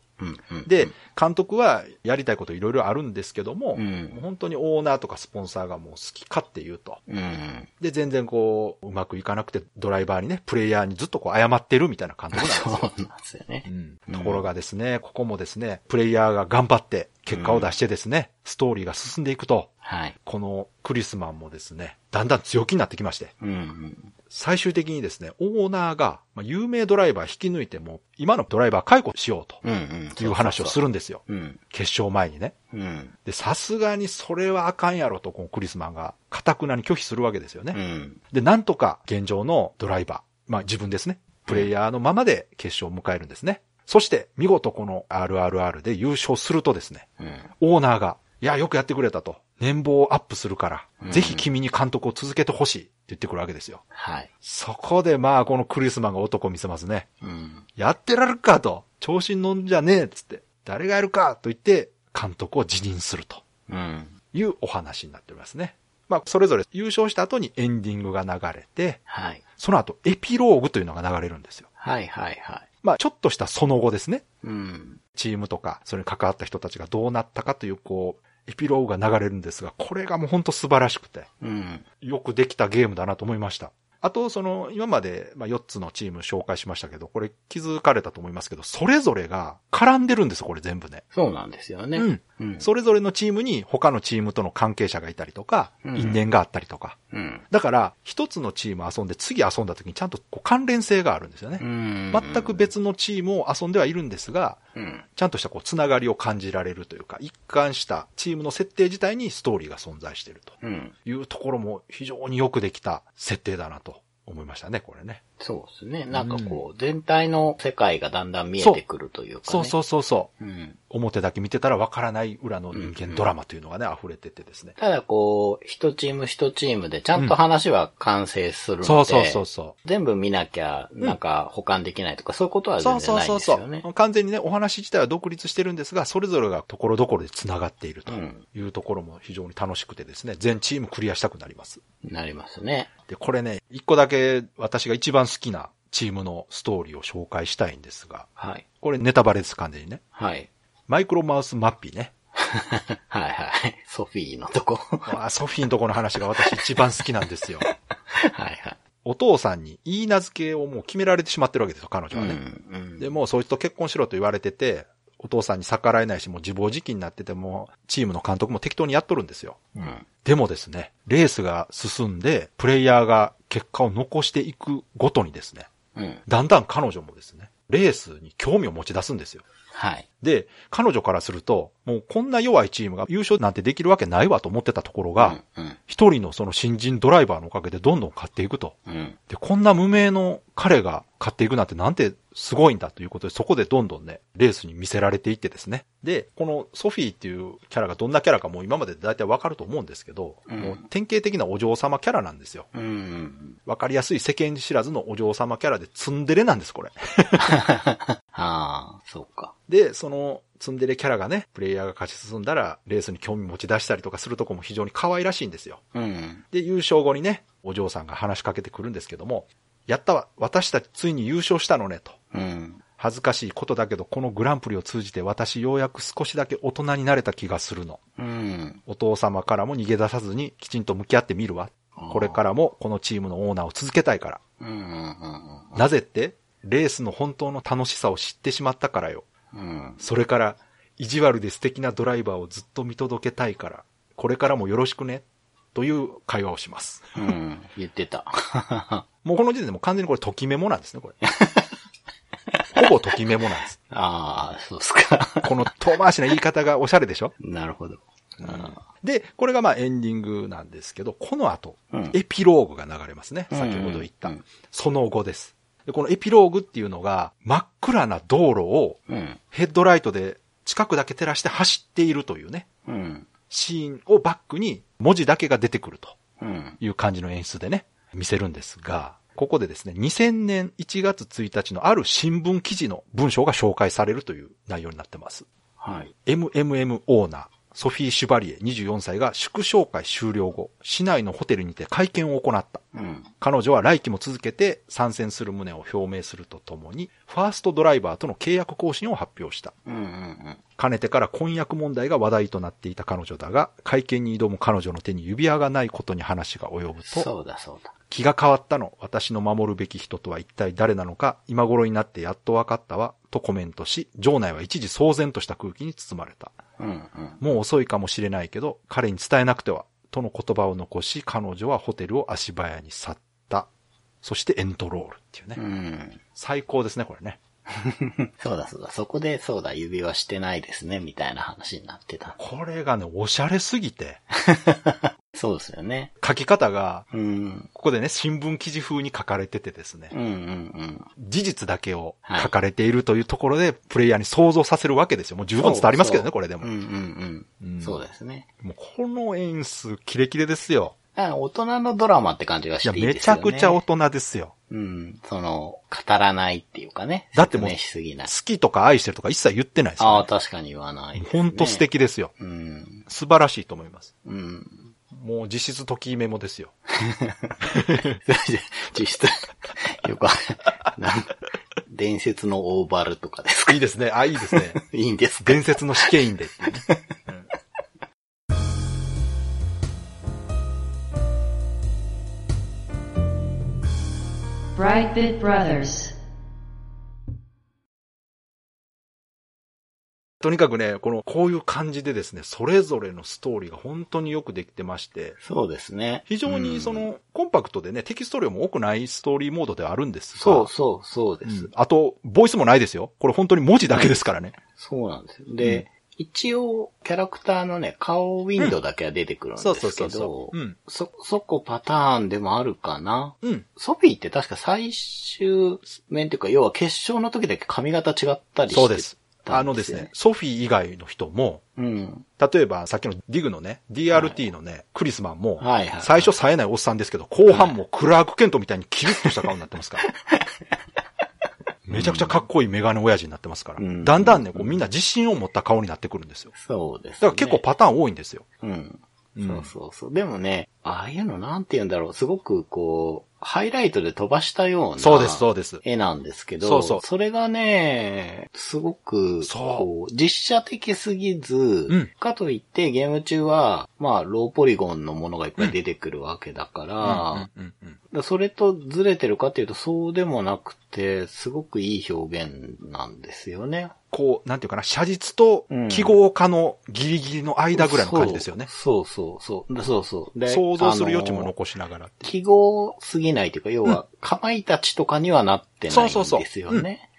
で、監督はやりたいこといろいろあるんですけども、うんもう本当にオーナーとかスポンサーがもう好き勝手言うと。うん。で、全然こう、うまくいかなくて、ドライバーにね、プレイヤーにずっとこう謝ってるみたいな監督なんですそよ。うなんですよね。うんところがですね、ここもですね、プレイヤーが頑張って、結果を出してですね、ストーリーが進んでいくと、はい。このクリスマンもですね、だんだん強気になってきまして、うんうん。最終的にですね、オーナーが、まあ、有名ドライバー引き抜いても、今のドライバー解雇しようと。いう話をするんですよ。うん。決勝前にね。うん。で、さすがにそれはあかんやろと、このクリスマンが、堅くなに拒否するわけですよね。うん。で、なんとか現状のドライバー、まあ自分ですね。プレイヤーのままで決勝を迎えるんですね。そして、見事この RRR で優勝するとですね、うん。オーナーが、いや、よくやってくれたと。年俸をアップするから、うんぜひ君に監督を続けてほしいって言ってくるわけですよ。はい。そこでまあ、このクリスマンが男を見せますね。うん。やってられるかと。調子に乗んじゃねえっつって。誰がやるかと言って、監督を辞任するとうん。いうお話になっておりますね。まあ、それぞれ優勝した後にエンディングが流れて、はい。その後エピローグというのが流れるんですよ。はいはいはい。まあ、ちょっとしたその後ですね。うん。チームとか、それに関わった人たちがどうなったかという、こう、エピローグが流れるんですが、これがもう本当素晴らしくて、うん。よくできたゲームだなと思いました。あと、その、今まで、まあ、4つのチーム紹介しましたけど、これ気づかれたと思いますけど、それぞれが絡んでるんですよ、これ全部ね。そうなんですよね。うん。うん。それぞれのチームに他のチームとの関係者がいたりとか、うん因縁があったりとか。うん。だから、一つのチーム遊んで次遊んだ時にちゃんとこう関連性があるんですよね。うん。全く別のチームを遊んではいるんですが、うん。ちゃんとしたこう、つながりを感じられるというか、一貫したチームの設定自体にストーリーが存在しているとうん。いうところも非常によくできた設定だなと思いましたね、これね。そうですね。なんかこう、全体の世界がだんだん見えてくるというかね。そうそうそうそう。うん。表だけ見てたらわからない裏の人間ドラマというのがね、溢れててですね。ただこう、一チーム一チームでちゃんと話は完成するので、そうそうそうそ全部見なきゃ、なんか保管できないとか、そういうことはう。そ全然ないうそうそうそんですよね。う。完全にね、お話自体は独立してるんですが、それぞれがところどころで繋がっているとうんいうところも非常に楽しくてですね、全チームクリアしたくなります。なりますね。で、これね、一個だけ私が一番好きなチームのストーリーを紹介したいんですが、はい。これネタバレです、完全にね。はい。マイクロマウスマッピーね。はいはい。ソフィーのとこ。あソフィーのとこの話が私一番好きなんですよ。はいはい。お父さんに言い名付けをもう決められてしまってるわけですよ、彼女はね。うんうんで、もうそいつと結婚しろと言われてて、お父さんに逆らえないし、もう自暴自棄になってても、チームの監督も適当にやっとるんですよ。うん。でもですね、レースが進んで、プレイヤーが結果を残していくごとにですね、うん。だんだん彼女もですね、レースに興味を持ち出すんですよ。はい。で、彼女からすると、もうこんな弱いチームが優勝なんてできるわけないわと思ってたところが、うん。一人のその新人ドライバーのおかげでどんどん勝っていくと。うん。で、こんな無名の彼が勝っていくなんてなんてすごいんだということで、そこでどんどんね、レースに見せられていってですね。で、このソフィーっていうキャラがどんなキャラかもう今まで大体わかると思うんですけど、うんもう典型的なお嬢様キャラなんですよ。うん。うん。わかりやすい世間知らずのお嬢様キャラでツンデレなんです、これ。ああ、そうか。で、そのツンデレキャラがね、プレイヤーが勝ち進んだら、レースに興味持ち出したりとかするとこも非常に可愛らしいんですよ。うん。で、優勝後にね、お嬢さんが話しかけてくるんですけども、やったわ、私たちついに優勝したのね、と。うん。恥ずかしいことだけど、このグランプリを通じて私ようやく少しだけ大人になれた気がするの。うん。お父様からも逃げ出さずにきちんと向き合ってみるわ。これからもこのチームのオーナーを続けたいから。うん。うん。なぜって、レースの本当の楽しさを知ってしまったからよ。うん。それから、意地悪で素敵なドライバーをずっと見届けたいから、これからもよろしくね。という会話をします。うん。言ってた。もうこの時点でもう完全にこれ、ときメモなんですね、これ。ほぼときメモなんです。ああ、そうっすか。この遠回しな言い方がおしゃれでしょ？なるほど。あで、これがまあエンディングなんですけど、この後、うんエピローグが流れますね。うん先ほど言った。うんその後です。で、このエピローグっていうのが、真っ暗な道路を。ヘッドライトで近くだけ照らして走っているというね、うん。シーンをバックに文字だけが出てくるとうん。いう感じの演出でね、見せるんですが、ここでですね、2000年1月1日のある新聞記事の文章が紹介されるという内容になってます。はい。MMM オーナー、ソフィー・シュバリエ24歳が祝勝会終了後、市内のホテルにて会見を行った。うん。彼女は来季も続けて参戦する旨を表明するとともに、ファーストドライバーとの契約更新を発表した。うん。うん。かねてから婚約問題が話題となっていた彼女だが、会見に挑む彼女の手に指輪がないことに話が及ぶと、そうだそうだ。気が変わったの。私の守るべき人とは一体誰なのか、今頃になってやっと分かったわ、とコメントし、場内は一時騒然とした空気に包まれた。うん。うん。もう遅いかもしれないけど、彼に伝えなくては、との言葉を残し、彼女はホテルを足早に去った。そしてエントロールっていうね。うん。最高ですね、これね。そうだそうだ。そこでそうだ、指輪してないですね、みたいな話になってた。これがね、おしゃれすぎて、そうですよね。書き方が、うん。ここでね、新聞記事風に書かれててですねうんう、ん事実だけをはい書かれているというところで、プレイヤーに想像させるわけですよ。もう十分伝わりますけどね、これでうん。も。うんうんうん。うんそうですね。もうこの演出、キレキレですよ。あ大人のドラマって感じがしていいめちゃですよね。くちゃ大人ですよ。うん。その、語らないっていうかね。だってもう好。きとか愛してるとか一切言ってないですああ、よ、確かに言わないね。ほんと素。敵ですよ。うん。素晴らしいと思います。うん。もう実質ときめもですよ。実質、よく伝説のオーバルとかですか？いいですね。あ、いいですね。いいんですか？伝説の試験員で。Brightbit Brothers. とにかくね、この、こういう感じでですね、それぞれのストーリーが本当によくできてまして、そうですね。非常にその、コンパクトでね、テキスト量も多くないストーリーモードではあるんですが、そうそうそうです、うんあと、ボイスもないですよ。これ本当に文字だけですからね。そうなんですよ。で、一応、キャラクターのね、顔ウィンドウだけは出てくるんですけど、そうそうそう。うん。そ、そこパターンでもあるかな？うん。ソフィーって確か最終面っていうか、要は決勝の時だけ髪型違ったりしてそうです。たあのですね、ソフィー以外の人も、うん。例えばさっきのディグのね、DRT のね、クリスマンも、はいはい。最初冴えないおっさんですけど、後半もクラークケントみたいにキリッとした顔になってますから。めちゃくちゃかっこいいメガネ親父になってますから。うんだんだんね、こうみんな自信を持った顔になってくるんですよ。そうです、ね。だから結構パターン多いんですよ。うん。うんそうそうそう。でもね、ああいうのなんて言うんだろう。すごくこう、ハイライトで飛ばしたような。そうです、そうです。絵なんですけど、そうそうそれがね、すごく、そう実写的すぎず、んかといってゲーム中は、まあ、ローポリゴンのものがいっぱい出てくるわけだからそれとずれてるかっていうとそうでもなくて、すごくいい表現なんですよね。こう、なんていうかな、写実と記号化のギリギリの間ぐらいの感じですよね。そうそうそうそう。そうそう。で想像する余地も残しながら。記号すぎないというか、要は、かまいたちとかにはなってないんそうそうそうですよね。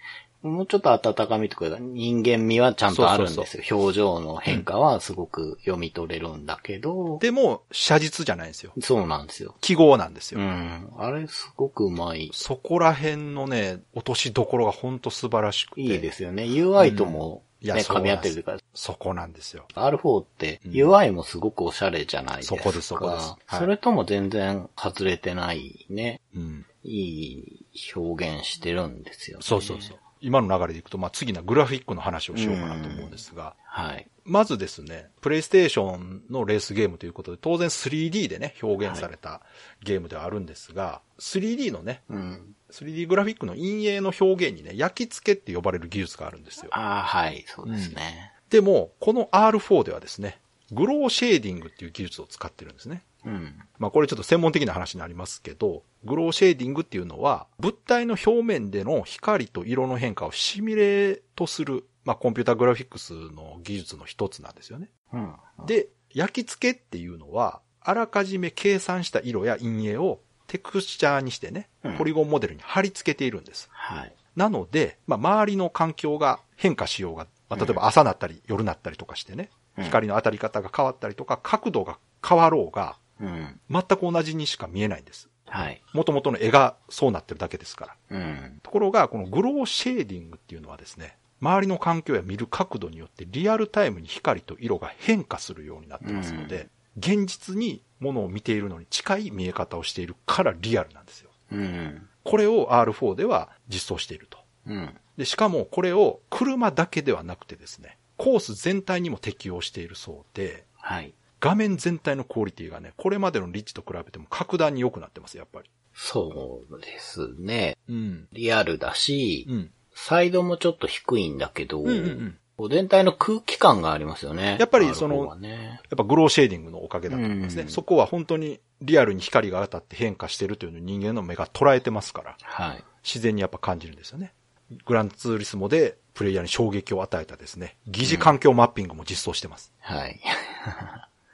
もうちょっと温かみとか、人間味はちゃんとあるんですよ。表情の変化はすごく読み取れるんだけど、でも、写実じゃないんですよ。そうなんですよ。記号なんですよ。うん。あれすごくうまい。そこら辺のね、落としどころがほんと素晴らしくて。いいですよね。UI ともね、うんいやそう噛み合ってるというか、そこなんですよ。R4 ってうん UI もすごくおしゃれじゃないですか。そこですそこですはいそれとも全然外れてないね。うん。いい表現してるんですよね。そうそうそう。今の流れでいくと、まあ、次のグラフィックの話をしようかなと思うんですが、はい。まずですね、プレイステーションのレースゲームということで、当然 3D でね、表現されたゲームではあるんですが、3D のね、うん。3D グラフィックの陰影の表現にね、焼き付けって呼ばれる技術があるんですよ。ああ、はい、そうですね。でも、この R4 ではですね、グローシェーディングっていう技術を使ってるんですね。うん。まあこれちょっと専門的な話になりますけど、グローシェーディングっていうのは、物体の表面での光と色の変化をシミュレートする、まあコンピュータグラフィックスの技術の一つなんですよね。うん。で、焼き付けっていうのは、あらかじめ計算した色や陰影をテクスチャーにしてねうん、ポリゴンモデルに貼り付けているんです。はい。なので、まあ周りの環境が変化しようが、まあ例えば朝なったり夜なったりとかしてね、うん光の当たり方が変わったりとか、角度が変わろうが、うん。全く同じにしか見えないんです。はい。元々の絵がそうなってるだけですから。うん。ところが、このグローシェーディングっていうのはですね、周りの環境や見る角度によってリアルタイムに光と色が変化するようになってますので、現実にものを見ているのに近い見え方をしているからリアルなんですよ。うん。これを R4 では実装していると。うん。で、しかもこれを車だけではなくてですね、コース全体にも適用しているそうで、はい。画面全体のクオリティがね、これまでのリッチと比べても格段に良くなってます、やっぱり。そうですね。うん。リアルだし、うん。サイドもちょっと低いんだけど、うんうんうん。全体の空気感がありますよね。やっぱりその R4 はね、やっぱグローシェーディングのおかげだと思いますね。うんそこは本当にリアルに光が当たって変化してるというのを人間の目が捉えてますから、はい。自然にやっぱ感じるんですよね。グランツーリスモでプレイヤーに衝撃を与えたですね、疑似環境マッピングも実装してます。はい。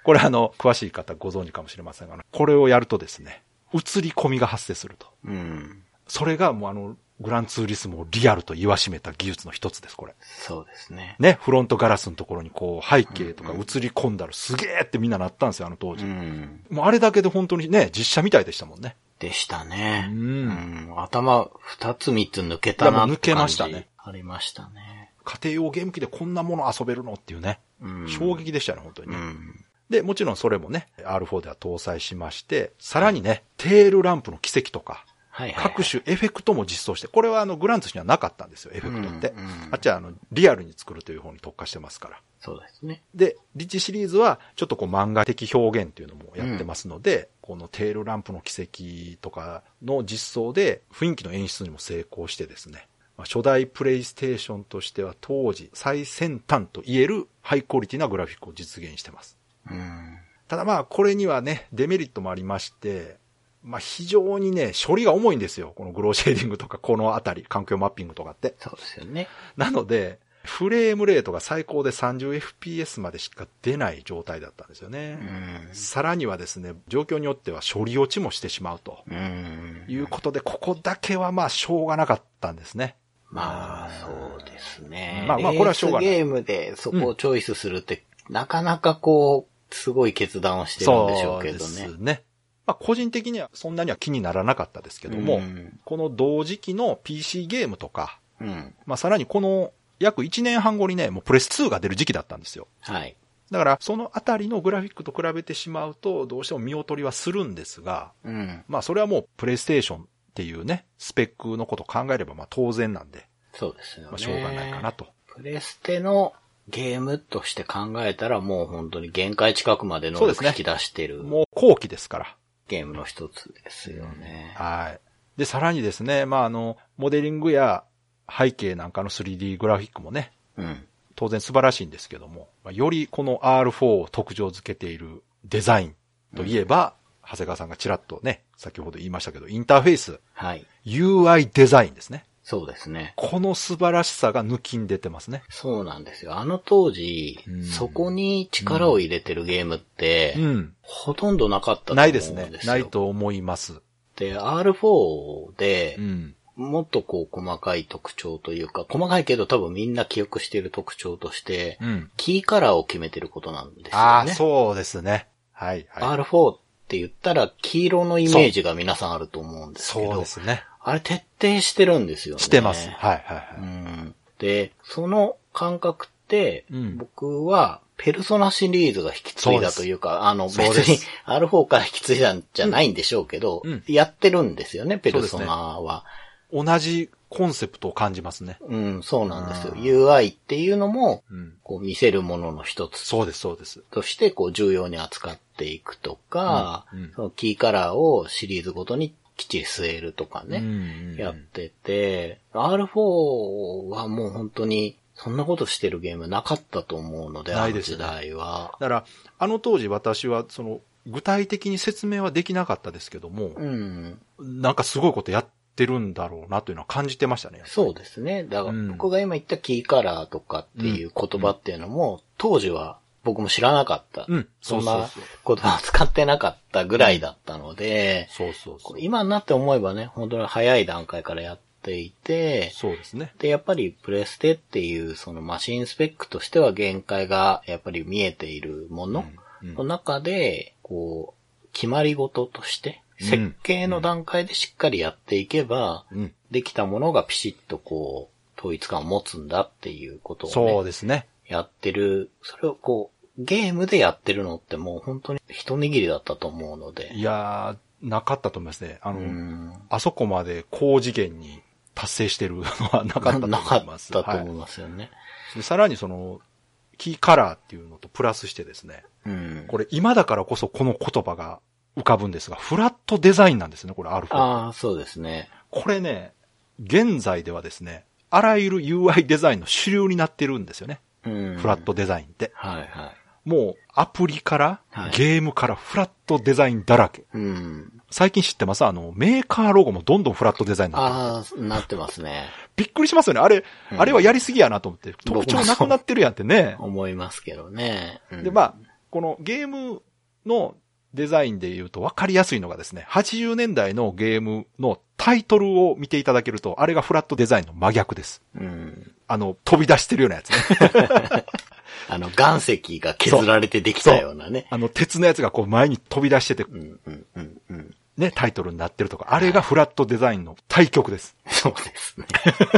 これあの、詳しい方ご存知かもしれませんが、これをやるとですね、映り込みが発生すると。うん。それがもうあの、グランツーリスモをリアルと言わしめた技術の一つです、これ。そうですね。ね、フロントガラスのところにこう背景とか映り込んだらすげーってみんななったんですよ、あの当う時。ん。もうあれだけで本当にね、実写みたいでしたもんね。でしたね。うんうん頭二つ三つ抜けたなって抜けましたねありましたね。家庭用ゲーム機でこんなもの遊べるのっていうね、うん。衝撃でしたね、本当にね。うん。で、もちろんそれもね、R4 では搭載しまして、さらにね、テールランプの軌跡とか、はいはいはい。各種エフェクトも実装して、これはあの、グランツにはなかったんですよ、エフェクトって。うんうんあっちはあの、リアルに作るという方に特化してますから。そうですね。で、リッジシリーズは、ちょっとこう漫画的表現っていうのもやってますので、このテールランプの軌跡とかの実装で雰囲気の演出にも成功してですね、まあ初代プレイステーションとしては当時最先端と言えるハイクオリティなグラフィックを実現してます。うん。ただまあ、これにはね、デメリットもありまして、まあ非常にね、処理が重いんですよ。このグローシェーディングとか、このあたり、環境マッピングとかって。そうですよね。なので、フレームレートが最高で 30fps までしか出ない状態だったんですよね。うん。さらにはですね、状況によっては処理落ちもしてしまうとうん。いうことで、ここだけはまあしょうがなかったんですね。まあ、そうですね。まあまあこれはしょうがないゲームでそこをチョイスするって、なかなかこう、すごい決断をしてるんでしょうけどそうね。ですね。まあ個人的にはそんなには気にならなかったですけども、うんこの同時期の PC ゲームとか、うん。まあさらにこの約1年半後にね、もうプレス2が出る時期だったんですよ。はい。だから、そのあたりのグラフィックと比べてしまうと、どうしても見劣りはするんですが、うん。まあそれはもうプレイステーションっていうね、スペックのことを考えればまあ当然なんで、そうですよね。まあしょうがないかなと。プレステのゲームとして考えたらもう本当に限界近くまで能力引き出してるもう後期ですから。ゲームの一つですよね。はい。で、さらにですね、まああの、モデリングや背景なんかの 3D グラフィックもね、うん。当然素晴らしいんですけども、まあよりこの R4 を特徴づけているデザインといえば、長谷川さんがちらっとね、先ほど言いましたけど、インターフェース、はい。UI デザインですね。そうですね。この素晴らしさが抜きん出てますね。そうなんですよ。あの当時、うんそこに力を入れてるゲームって、うん。ほとんどなかったと思なうんですよ。いですね。ない。と思います。で、R4 でう、ん。もっとこう細かい特徴というか、細かいけど多分みんな記憶している特徴として、うん。キーカラーを決めてることなんですよね。ああ、そうですね。はい、はい。R4 って言ったら黄色のイメージが皆さんあると思うんですけど、そうですね。あれ徹底してるんですよね。してます。はい、はい、うはい。ん。で、その感覚って、うん僕は、ペルソナシリーズが引き継いだというか、あの、別そうですに R4 から引き継いだんじゃないんでしょうけど、うんうんやってるんですよね、ペルソナは。同じコンセプトを感じますね。うん、そうなんですよ。うん UI っていうのも、うん。こう見せるものの一つそうです、そうです。として、こう重要に扱っていくとか、うんうんそのキーカラーをシリーズごとにきっちり据えるとかね、うんやってて、R4 はもう本当に、そんなことしてるゲームなかったと思うので、ないですねあの時代は。だから、あの当時私は、その、具体的に説明はできなかったですけども、うん。なんかすごいことやってるんだろうなというのは感じてましたね。そうですね。だからうん僕が今言ったキーカラーとかっていう言葉っていうのも、当時は僕も知らなかった。うん。そんな。言葉を使ってなかったぐらいだったので、そうそうそう。今になって思えばね、本当に早い段階からやっていて、そうですね。で、やっぱりプレステっていうそのマシンスペックとしては限界がやっぱり見えているものうんの中で、こう、決まり事として、うん設計の段階でしっかりやっていけば、うん。できたものがピシッとこう、統一感を持つんだっていうことをそうね、ですね。やってる、それをこう、ゲームでやってるのってもう本当に一握りだったと思うので。いやー、なかったと思いますね。あうの、ん。あそこまで高次元に達成してるのはなかったと思いなかっます。たと思いはますよね。いでさらにその、キーカラーっていうのとプラスしてですね、うん。これ今だからこそこの言葉が浮かぶんですが、フラットデザインなんですね、これ R4。ああ、そうですね。これね、現在ではですね、あらゆる UI デザインの主流になってるんですよね。うん。フラットデザインって。はいはい。もうアプリから、はいゲームからフラットデザインだらけ。うん。最近知ってます？あの、メーカーロゴもどんどんフラットデザインになってる。ああ、なってますね。びっくりしますよね。あれ、うんあれはやりすぎやなと思って、特徴なくなってるやんってね。思いますけどね。うんで、まあ、このゲームのデザインで言うと分かりやすいのがですね、80年代のゲームのタイトルを見ていただけると、あれがフラットデザインの真逆です。うん。あの、飛び出してるようなやつね。あの、岩石が削られてできたようなね。あの、鉄のやつがこう前に飛び出してて、うん、うん、うん、うん。ね、タイトルになってるとか、あれがフラットデザインの対極です。そうですね。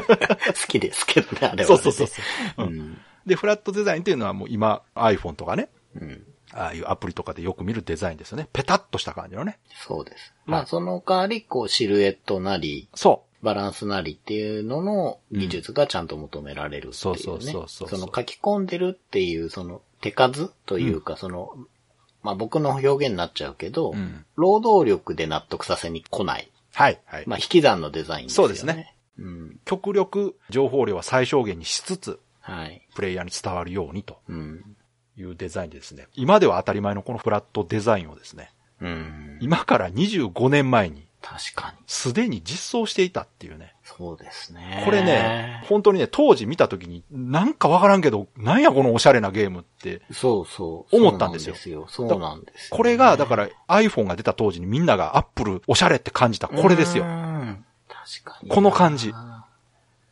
好きですけどね、あれは、ね。そうそうそうそう。うん。で、フラットデザインっていうのはもう今 iPhone とかね、うん。ああいうアプリとかでよく見るデザインですよね。ペタッとした感じのね。そうです。まあ、その代わり、こう、シルエットなり、そバランスなりっていうのの技術がちゃんと求められるっていうね。そうそうそうそうそうその書き込んでるっていう、その手数というか、その、まあ僕の表現になっちゃうけど、ん労働力で納得させに来ない。う。はい。はい。まあ引き算のデザインですよね。そうですね。うん。極力情報量は最小限にしつつ、はい。プレイヤーに伝わるようにとうん。いうデザインでですね。今では当たり前のこのフラットデザインをですね、うん。今から25年前に確かに。すでに実装していたっていうね。そうですね。これね、本当にね、当時見た時に、なんかわからんけど、なんやこのおしゃれなゲームって、そうそう。思ったんですよそうなんですよ。そうなんですよね、これが、だから iPhone が出た当時にみんなが Apple おしゃれって感じたこれですよう。ん確かに。この感じうん。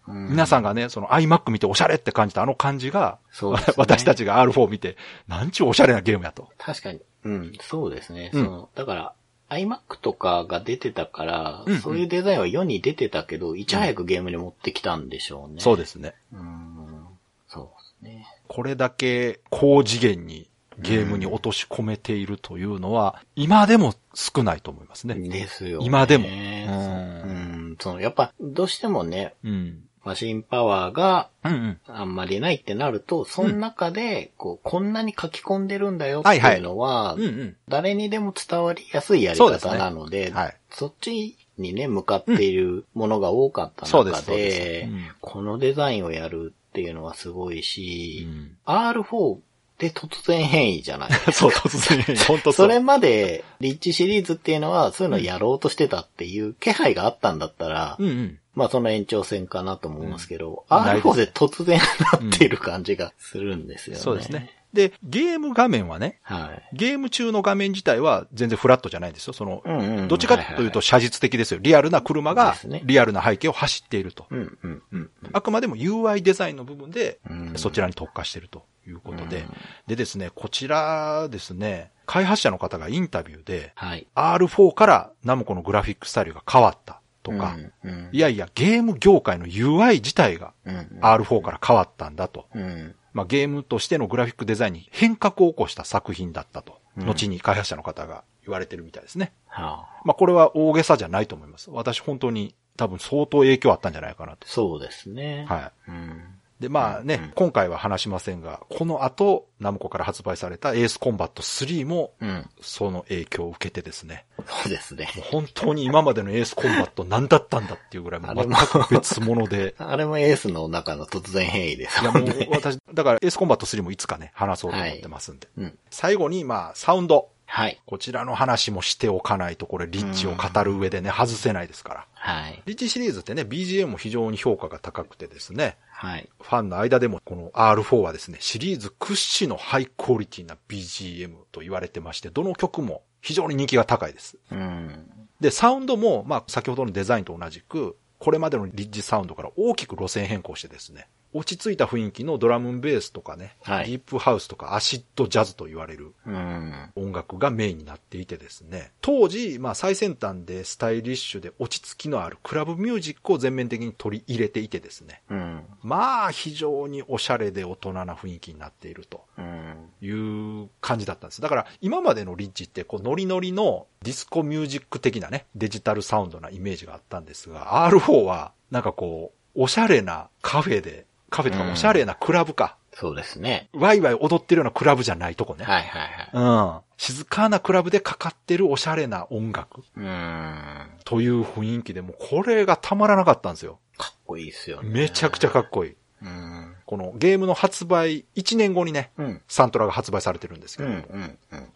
皆さんがね、その iMac 見ておしゃれって感じたあの感じが、ね 私たちが R4 見て、なんちゅうおしゃれなゲームやと。確かに。うん、そうですね。うんその、だから、iMac とかが出てたから、うんうんそういうデザインは世に出てたけど、いち早くゲームに持ってきたんでしょうね。。そうですすね。うん。そうですね。これだけ高次元にゲームに落とし込めているというのは、今でも少ないと思いますね。ですよ、ね。今でもううんん。その、やっぱ、どうしてもね、うん。マシンパワーがうんうん。あんまりないってなると、その中で、こう、こんなに書き込んでるんだよっていうのは、うんうん。誰にでも伝わりやすいやり方そうですね。なので、はい。そっちにね、向かっているものが多かった中そうですそうでで、す。うん。このデザインをやるっていうのはすごいし、うん。R4 で突然変異じゃない。そう、突然、本当そ。れまで、リッチシリーズっていうのは、そういうのをやろうとしてたっていう気配があったんだったら、うんうん。まあその延長線かなと思いますけど、うんないです R4 で突然 なっている感じがするんですよね。そうですね。。で、ゲーム画面はね、はい。ゲーム中の画面自体は全然フラットじゃないんですよ。その、うんうんどっちかというと写実的ですよ。リアルな車がリアルな背景を走っていると。うんうんうん。あくまでも UI デザインの部分でうんそちらに特化しているということでうん。でですね、こちらですね、開発者の方がインタビューではい。R4 からナムコのグラフィックスタイルが変わったとか、うんうんいやいや、ゲーム業界の UI 自体がうん R4 から変わったんだと。うん。まあ、ゲームとしてのグラフィックデザインに変革を起こした作品だったと。うん後に開発者の方が言われてるみたいですね。はあ。まあ、これは大げさじゃないと思います。私本当に多分相当影響あったんじゃないかなと。そうですね。はい。うん。で、まあね、うん今回は話しませんが、この後、ナムコから発売されたエースコンバット3も、うん。その影響を受けてですね、そうですね。本当に今までのエースコンバット何だったんだっていうぐらい、全く別物で、あれもエースの中の突然変異ですいやもう。私、だからエースコンバット3もいつかね、話そうと思ってますんで。うん。最後に、まあ、サウンド。はい。こちらの話もしておかないと、これ、リッジを語る上でね、外せないですから。はい。リッジシリーズってね、BGM も非常に評価が高くてですね、はい。ファンの間でもこの R4 はですね、シリーズ屈指のハイクオリティな BGM と言われてまして、どの曲も非常に人気が高いです。うん。で、サウンドも、まあ、先ほどのデザインと同じく、これまでのリッジサウンドから大きく路線変更してですね、落ち着いた雰囲気のドラムンベースとかね、はいディープハウスとかアシッドジャズと言われるうん。音楽がメインになっていてですね、当時、まあ最先端でスタイリッシュで落ち着きのあるクラブミュージックを全面的に取り入れていてですね、うん。まあ非常におしゃれで大人な雰囲気になっているとうん。いう感じだったんです。だから今までのリッジってこうノリノリのディスコミュージック的なね、デジタルサウンドなイメージがあったんですが、R4 はなんかこう、おしゃれなカフェで、カフェとかおしゃれなクラブか、そうですね。ワイワイ踊ってるようなクラブじゃないとこね。はいはいはい。うん。静かなクラブでかかってるおしゃれな音楽うん。という雰囲気でもうこれがたまらなかったんですよ。かっこいいですよね。めちゃくちゃかっこいい。うん。このゲームの発売1年後にね、うん。サントラが発売されてるんですけうん。ども、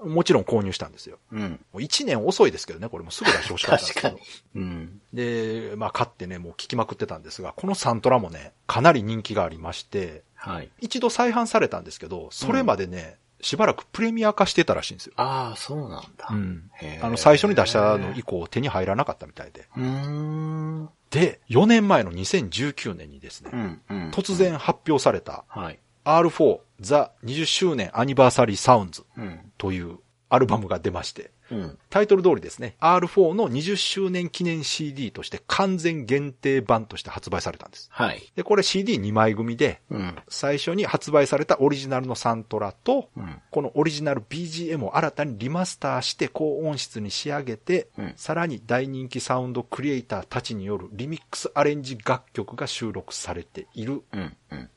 うん。もちろん購入したんですよ。うん。もう1年遅いですけどね、これもすぐ出してほしかったんですけど 確かに。。うん。で、まあ買ってね、もう聞きまくってたんですが、このサントラもね、かなり人気がありまして、はい。一度再販されたんですけど、それまでね、しばらくプレミア化してたらしいんですよ。ああ、そうなんだ。うんあの、最初に出したの以降手に入らなかったみたいで。うーん。で、4年前の2019年にですね、うん。うん。突然発表されたはい。R4 ザ20周年アニバーサリーサウンズうん。というアルバムが出まして、うん。タイトル通りですね、R4 の20周年記念 CD として完全限定版として発売されたんです。はい。で、これ CD2 枚組で、うん。最初に発売されたオリジナルのサントラと、うん。このオリジナル BGM を新たにリマスターして高音質に仕上げて、うんさらに大人気サウンドクリエイターたちによるリミックスアレンジ楽曲が収録されている。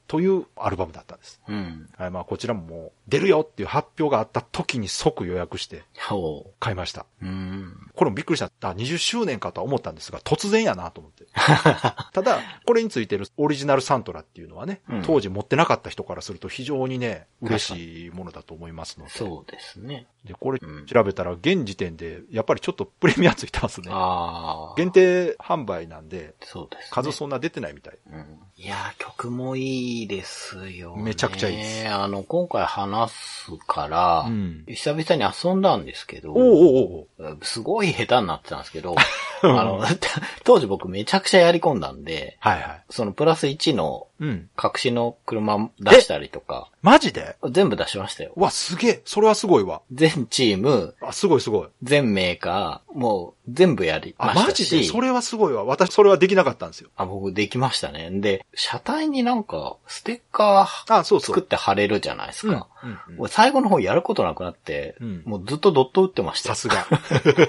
というアルバムだったんです。うん。はい、まあこちらももう出るよっていう発表があった時に即予約してほ買いました。う。うん。これもびっくりした。あ、20周年かとは思ったんですが、突然やなと思って。ただ、これについてるオリジナルサントラっていうのはね、うん当時持ってなかった人からすると非常にね、嬉しいものだと思いますので。そうですね。で、これうん調べたら現時点で、やっぱりちょっとプレミアついてますね。ああ。限定販売なんで、そうです、ね。数そんな出てないみたい。うんいやー、曲もいいですよ、ね。めちゃくちゃいいですあの、今回話すから、うん久々に遊んだんですけど、おうおうすごい下手になってたんですけど、あの、当時僕めちゃくちゃやり込んだんで、はいはい。そのプラス1のうん。隠しの車出したりとか、マジで？全部出しましたよ。うわ、すげえ。それはすごいわ。全チーム、あ、すごいすごい。全メーカー、もう全部やりあ、ましたし。マジで？それはすごいわ。私、それはできなかったんですよ。あ、僕できましたね。で、車体になんか、ステッカーあ、そうそう。作って貼れるじゃないですか。うんうん最後の方やることなくなって、うんもうずっとドット打ってましたよ。さすが。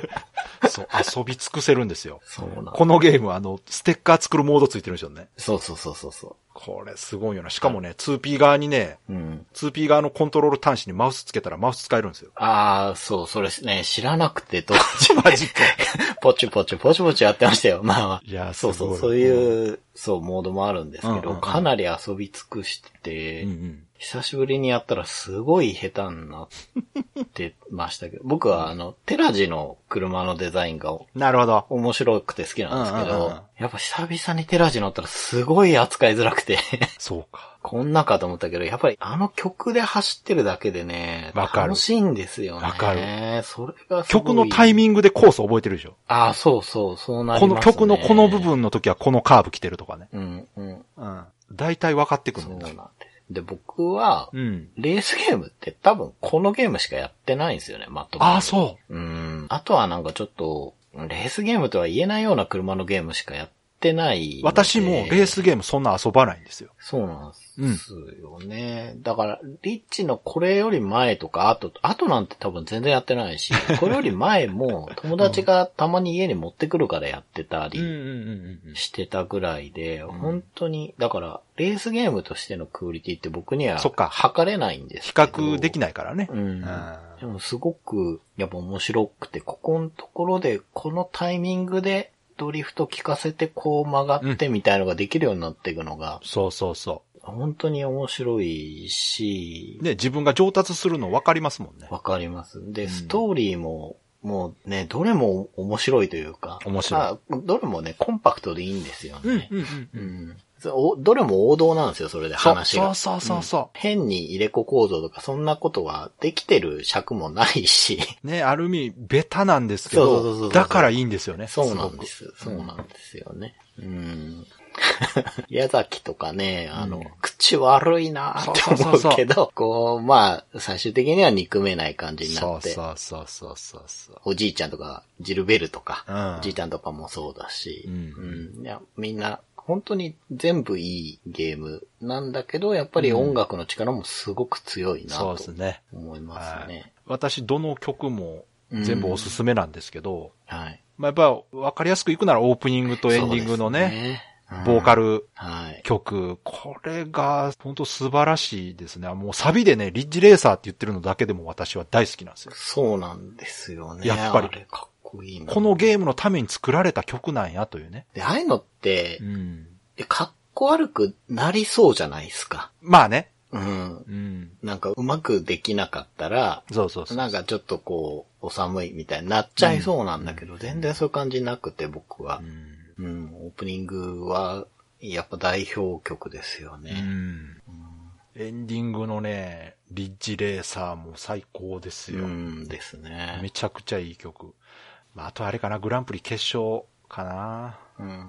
そう、遊び尽くせるんですよ。そうなんこのゲーム、あの、ステッカー作るモードついてるんですよね。そうそうそうそうそこれすごいよな。しかもね、2P 側にね、う。うん。2P 側のコントロール端子にマウスつけたらマウス使えるんですよ。ああ、そう、それね、知らなくて、当時マジか。ポチポチポチポチやってましたよ。まあまあ。いやそうそう、そういう、そう、モードもあるんですけど、うんうんうんかなり遊び尽くしてて、うんうん。久しぶりにやったらすごい下手になってましたけど、僕はあの、テラジの車のデザインがなるほど。面白くて好きなんですけど、うんうんうんやっぱ久々にテラジ乗ったらすごい扱いづらくて、そうか。こんなかと思ったけど、やっぱりあの曲で走ってるだけでね、わかる楽しいんですよね。わかるそれが曲のタイミングでコース覚えてるでしょ？ああ、そうそう、そうなりこますね。の曲のこの部。分の時はこのカーブ来てるとかね。うん、うん。うん。大体分かってくるんだ。なんです。で、僕は、うん。レースゲームって多分このゲームしかやってないんですよね、まともにああ、そう。うん。あとはなんかちょっと、レースゲームとは言えないような車のゲームしかやってない。私もレースゲームそんな遊ばないんですよ。そうなんですよね。だから、リッチのこれより前とか、あと、あとなんて多分全然やってないし、これより前も友達がたまに家に持ってくるからやってたりうんうんうんうん。してたぐらいで、本当に、だから、レースゲームとしてのクオリティって僕にはそっか測れないんです比。較できないからね。うん。でもすごく、やっぱ面白くて、ここのところで、このタイミングでドリフト効かせてこう曲がってみたいのができるようになっていくのが、そうそうそ本当に面白いしう。、ね、自分が上達するの分かりますもんね。わかります。で、んストーリーも、もうね、どれも面白いというか、面白いまあどれもね、コンパクトでいいんですよね。うんうんうんどれも王道なんですよ、それで話が。そうそうそうそう変に入れ子構造とかそんなことはできてる尺もないし。ね、ある意味、ベタなんですけど、そうそうそうそうだからいいんですよね。そうなんです。そうなんですよね。うん。矢崎とかね、あの、うん口悪いなって思そうけど、こう、まあ、最終的には憎めない感じになって、そうそうそうそうそう。おじいちゃんとか、ジルベルとか、うんおじいちゃんとかもそうだし、うんうんいや、みんな、本当に全部いいゲームなんだけど、やっぱり音楽の力もすごく強いなそうとですね。思いますね。私、どの曲も全部おすすめなんですけど、はい。まあ、やっぱ分かりやすくいくならオープニングとエンディングのね、ボーカ。ルはい。曲、これが本当素晴らしいですね。もうサビでね、リッジレーサーって言ってるのだけでも私は大好きなんですよ。そうなんですよね。やっぱりあれかっこいいな。このゲームのために作られた曲なんやというね。で、ああいうのってう、ん。えかっこ悪くなりそうじゃないですか。まあね。うん。うん。なんかうまくできなかったら、そうそうそう。なんかちょっとこう、お寒いみたいになっちゃいそうなんだけど、全然そういう感じなくて僕はう。ん。うん、オープニングは、やっぱ代表曲ですようね。ん。エンディングのね、リッジレーサーも最高ですうよ。んですね。めちゃくちゃいい曲。まあ、あとあれかな、グランプリ決勝かな。うん。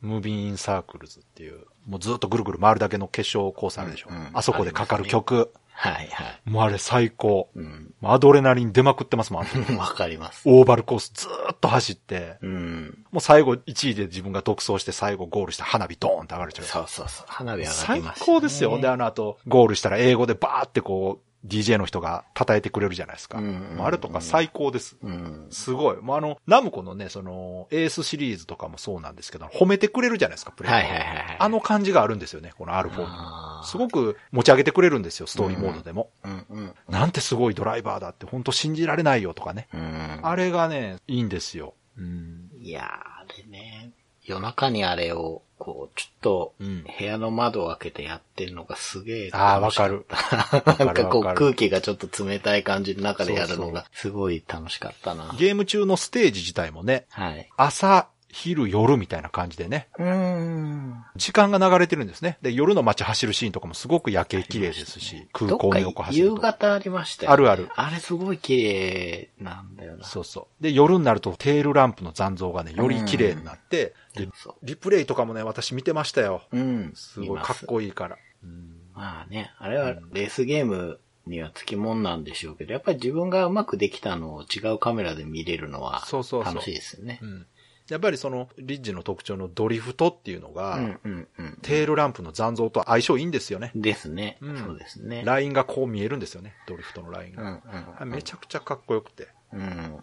ムービーインサークルズっていう、もうずっとぐるぐる回るだけの決勝コースあるでしょ。うんうんあそこでかかる曲。はいはい。もうあれ最高。うん。アドレナリン出まくってますもん、わかります。オーバルコースずーっと走って、うん。もう最後1位で自分が独走して最後ゴールして花火ドーンって上がれちゃう。そうそうそう。花火上がり最ました、ね。高ですよ。で、あの後、ゴールしたら英語でバーってこう、DJ の人が叩いてくれるじゃないですか。うんうんうんあれとか最高です。うん。すごい。もうあの、ナムコのね、その、エースシリーズとかもそうなんですけど、褒めてくれるじゃないですか、プレイヤーはいはいあの感じがあるんですよね、この R4 にあーすごく持ち上げてくれるんですよ、ストーリーモードでも。うんうん。なんてすごいドライバーだって、本当信じられないよとかね。うん。あれがね、いいんですよ。うん。いやー、あれね。夜中にあれを、こう、ちょっと、うん部屋の窓を開けてやってるのがすげえ。ああ、わかる。なんかこう空気がちょっと冷たい感じの中でやるのがすごい楽しかったな。ゲーム中のステージ自体もね、はい。朝、昼、夜みたいな感じでね、うーん。時間が流れてるんですね。で、夜の街走るシーンとかもすごく夜景綺麗ですし、空港の横走ると。夕方ありましたよ、ね。あるあるあれすごい綺麗なんだよな。そうそう。で、夜になるとテールランプの残像がね、より綺麗になって、でそう。リプレイとかもね、私見てましたよ。うん。すごいかっこいいから。うんまあね、あれはレースゲームにはつきもんなんでしょうけど、やっぱり自分がうまくできたのを違うカメラで見れるのはそうそうそう楽しいですよねう。ん。やっぱりその、リッジの特徴のドリフトっていうのが、うんうんうん。テールランプの残像と相性いいんですよね。ですね。うんそうですね。ラインがこう見えるんですよね。ドリフトのラインうんが。うん。めちゃくちゃかっこよくて。うん。うん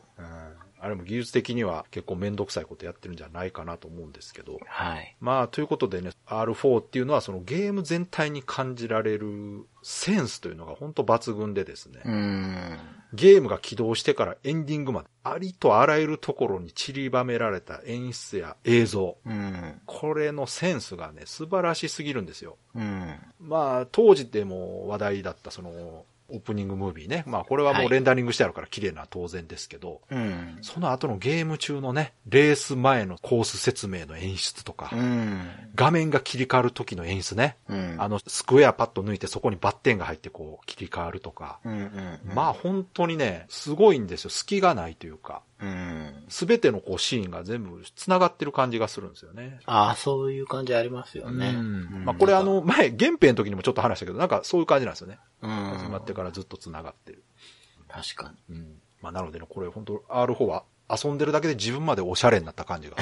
あれも技術的には結構めんどくさいことやってるんじゃないかなと思うんですけど。はい。まあ、ということでね、R4 っていうのはそのゲーム全体に感じられるセンスというのが本当抜群でですね、うん。ゲームが起動してからエンディングまでありとあらゆるところに散りばめられた演出や映像、うん。これのセンスがね、素晴らしすぎるんですよ。うん。まあ、当時でも話題だったその、オープニングムービーね。まあ、これはもはいうレンダリングしてあるから綺麗な当然ですけど、うん。その後のゲーム中のね、レース前のコース説明の演出とか、うん。画面が切り替わる時の演出ね。うん。あの、スクエアパッド抜いてそこにバッテンが入ってこう切り替わるとか。うんうん。まあ本当にね、すごいんですよ。隙がないというか。うん。すべてのこうシーンが全部繋がってる感じがするんですよね。ああ、そういう感じありますよね。うんまあこれあの、前、原編の時にもちょっと話したけど、なんかそういう感じなんですよね。うん、始まってからずっと繋がってる。確かに。うん。まあなのでね、これ本当 R4 は遊んでるだけで自分までおしゃれになった感じが。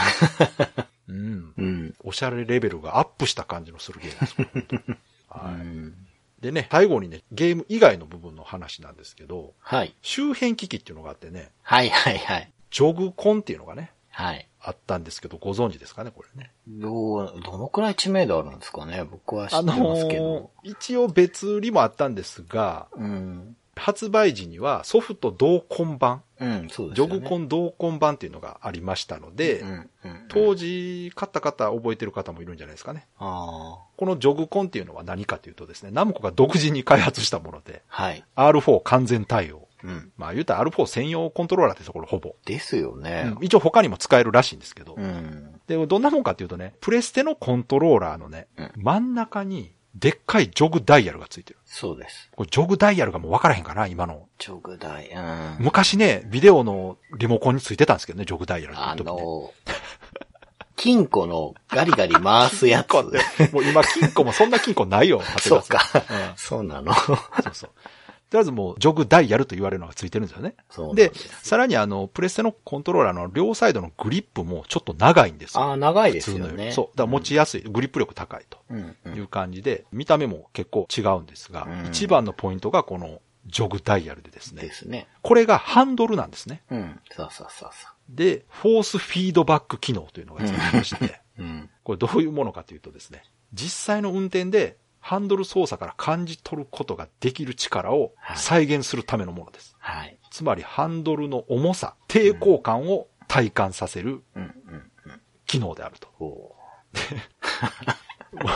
うん。うん。おしゃれレベルがアップした感じのするゲームですはい。ん。でね、最後にね、ゲーム以外の部分の話なんですけど、はい。周辺機器っていうのがあってね、はいはいはい。ジョグコンっていうのがね、はい。あったんですけど、ご存知ですかね、これね。どう、どのくらい知名度あるんですかね僕は知あってますけのど。ー一応別売りもあったんですが、うん。発売時にはソフト同梱版、うん、そうですジ。ョグコン同梱版っていうのがありましたので、うん、うん。当時買った方覚えてる方もいるんじゃないですかね。あこのジョグコンっていうのは何かというとですね、ナムコが独自に開発したもので、あ。はい。R4 完全対応。うん。まあ言うたら R4 専用コントローラーってところほぼ。ですよねうん。一応他にも使えるらしいんですけど。うん。で、どんなもんかっていうとね、プレステのコントローラーのね、うん真ん中にでっかいジョグダイヤルがついてる。そうです。これジョグダイヤルがもう分からへんかな、今の。ジョグダイ。うん。昔ね、ビデオのリモコンについてたんですけどね、ジョグダイヤルってあ。の、金庫のガリガリ回すやつ。金庫ってもう今金庫もそんな金庫ないよ、そうか長谷川さ ん。そうなの。うん、そうそう。とりあえずもう、ジョグダイヤルと言われるのがついてるんですよね。で。さらにあの、プレステのコントローラーの両サイドのグリップもちょっと長いんですよ。ああ、長いですよ普通のよ。そう。だから持ちやすい、グリップ力高いとうん。うん。いう感じで、見た目も結構違うんですが、うん一番のポイントがこのジョグダイヤルでですね。ですね。これがハンドルなんですね。うん。そうそうそうそで、フォースフィードバック機能というのがついてまして、う。うん。これどういうものかというとですね、実際の運転でハンドル操作から感じ取ることができる力をはい再現するためのものです。はい。つまりハンドルの重さ、抵抗感を体感させるうん。うん。うん。機能であると。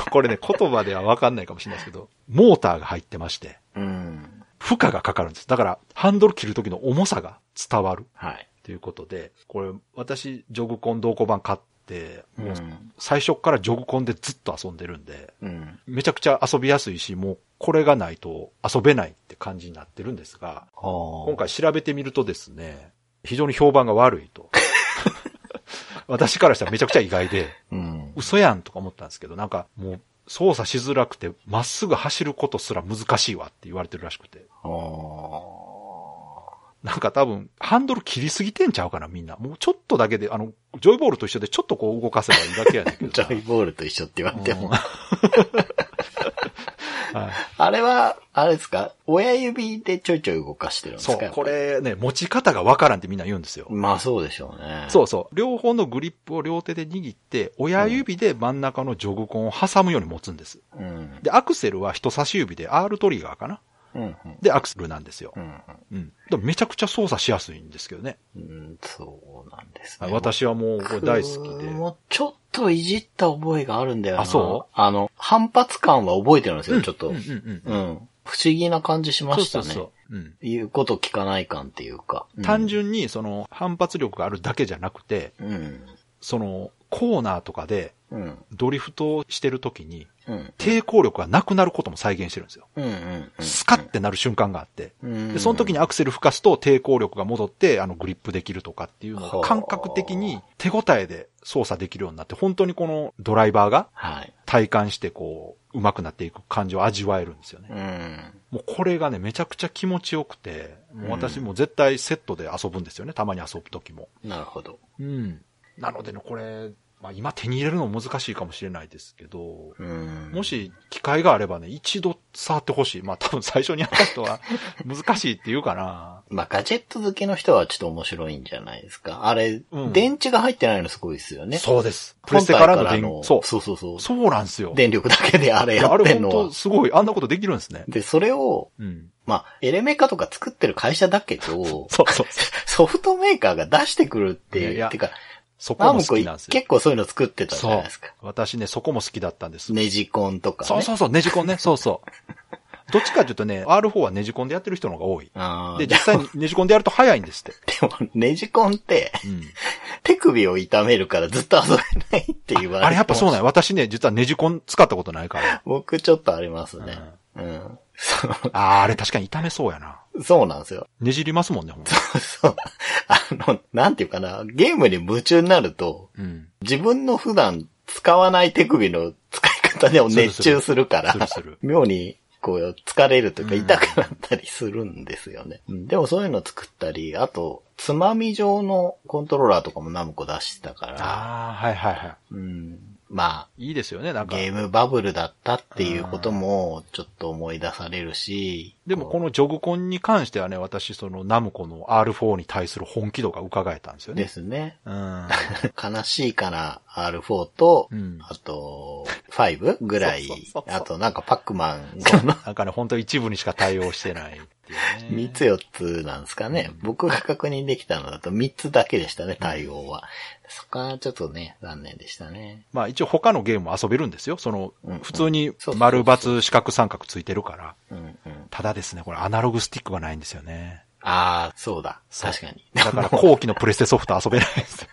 これね、言葉ではわかんないかもしれないですけど、モーターが入ってまして、う。うん。負荷がかかるんです。だから、ハンドル切る時の重さが伝わるはい。ということで、これ、私、ジョグコン同梱版買って、う。もうん最初からジョグコンでずっと遊んでるんで、うん。めちゃくちゃ遊びやすいし、もうこれがないと遊べないって感じになってるんですが、今今回調べてみるとですね、非常に評判が悪いと。私からしたらめちゃくちゃ意外で、うん。嘘やんとか思ったんですけど、なんかもう操作しづらくて、まっすぐ走ることすら難しいわって言われてるらしくて。なんか多分、ハンドル切りすぎてんちゃうかな、みんな。もうちょっとだけで、あの、ジョイボールと一緒でちょっとこう動かせばいいだけやねんけどジな。ョイボールと一緒って言われても。はいあれは、あれですか？親指でちょいちょい動かしてるんですか？そう、こ。れね、持ち方がわからんってみんな言うんですよ。まあそうでしょうね。そうそう。両方のグリップを両手で握って、親指で真ん中のジョグコンを挟むように持つんです。う。うん。で、アクセルは人差し指で R トリガーかなうん。うんで、アクセルなんですよう。ん。うん。でもめちゃくちゃ操作しやすいんですけどね。うん、そうなんですね。私はもうこれ大好き僕で。もちょっといじった覚えがあるんだよな。あそう？あの、反発感は覚えてるんですよ、ちょっと。ううんん。うんうん。不思議な感じしましたね。そうそうそう。うん。言うこと聞かない感っていうか。うん単。純にその反発力があるだけじゃなくて、うん。そのコーナーとかでうん。ドリフトをしてる時にうん。抵抗力がなくなることも再現してるんですよ。スカッてなる瞬間があって。うん。で、その時にアクセル吹かすと抵抗力が戻って、あの、グリップできるとかっていうのはあが感覚的に手応えで操作できるようになって、本当にこのドライバーがはい。体感してこう、上手くなっていく感じを味わえるんですよね。うん。もうこれがね、めちゃくちゃ気持ちよくて、もう私も絶対セットで遊ぶんですよね。たまに遊ぶ時も。なるほど。うん。なのでね、これ、まあ今手に入れるの難しいかもしれないですけど、うん。もし機会があればね、一度触ってほしい。まあ多分最初にやった人は 難しいって言うかな。まあ、ガジェット好きの人はちょっと面白いんじゃないですか。あれ、うん電池が入ってないのすごいですよね。そうです。プレステからの電本体そう。そうそうそう。そうなんですよ。電力だけであれやってんのは当。すごい、あんなことできるんですね。で、それを、うん。まあ、エレメカとか作ってる会社だけど、そうそうそう。ソフトメーカーが出してくるっていう。いやいやてか、そこも好きなんですよ。結構そういうの作ってたじゃないですか。。私ね、そこも好きだったんです。ネジコンとかね。そうそうそう、ネジコンね。そうそう。どっちかというとね、R4 はネジコンでやってる人の方が多い。で、実際にネジコンでやると早いんですって。でも、ネジコンって、うん。手首を痛めるからずっと遊べないって言われてあれやっぱそうなん。私ね、実はネジコン使ったことないから。僕ちょっとありますね。うん。そう、あー、あれ確かに痛めそうやな。そうなんですよ。ねじりますもんね、ほんとそう。あの、なんていうかな、ゲームに夢中になると、うん。自分の普段使わない手首の使い方でも熱中するから。妙に、こう、疲れるというかうん痛くなったりするんですよね。うんでもそういうの作ったり、あと、つまみ状のコントローラーとかもナムコ出してたから、あー、はいはいはうん、まい。いいですよね、なあ、んか。ゲームバブルだったっていうことも、ちょっと思い出されるし、でもこのジョグコンに関してはね、私そのナムコの R4 に対する本気度が伺えたんですよね。ですね。うん。悲しいかな R4 と、うんあと、5ぐらいそうそうそうそうあとなんかパックマンのなんかね、本当一部にしか対応してないっていうね。3つ4つなんですかね。僕が確認できたのだと3つだけでしたね、対応は。そこはちょっとね、残念でしたね。まあ一応他のゲームも遊べるんですよ。その普通に丸×四角三角ついてるから。うんうん。ただですね、これアナログスティックがないんですよね。ああ、そうだ。確かに。だから後期のプレステソフト遊べないです。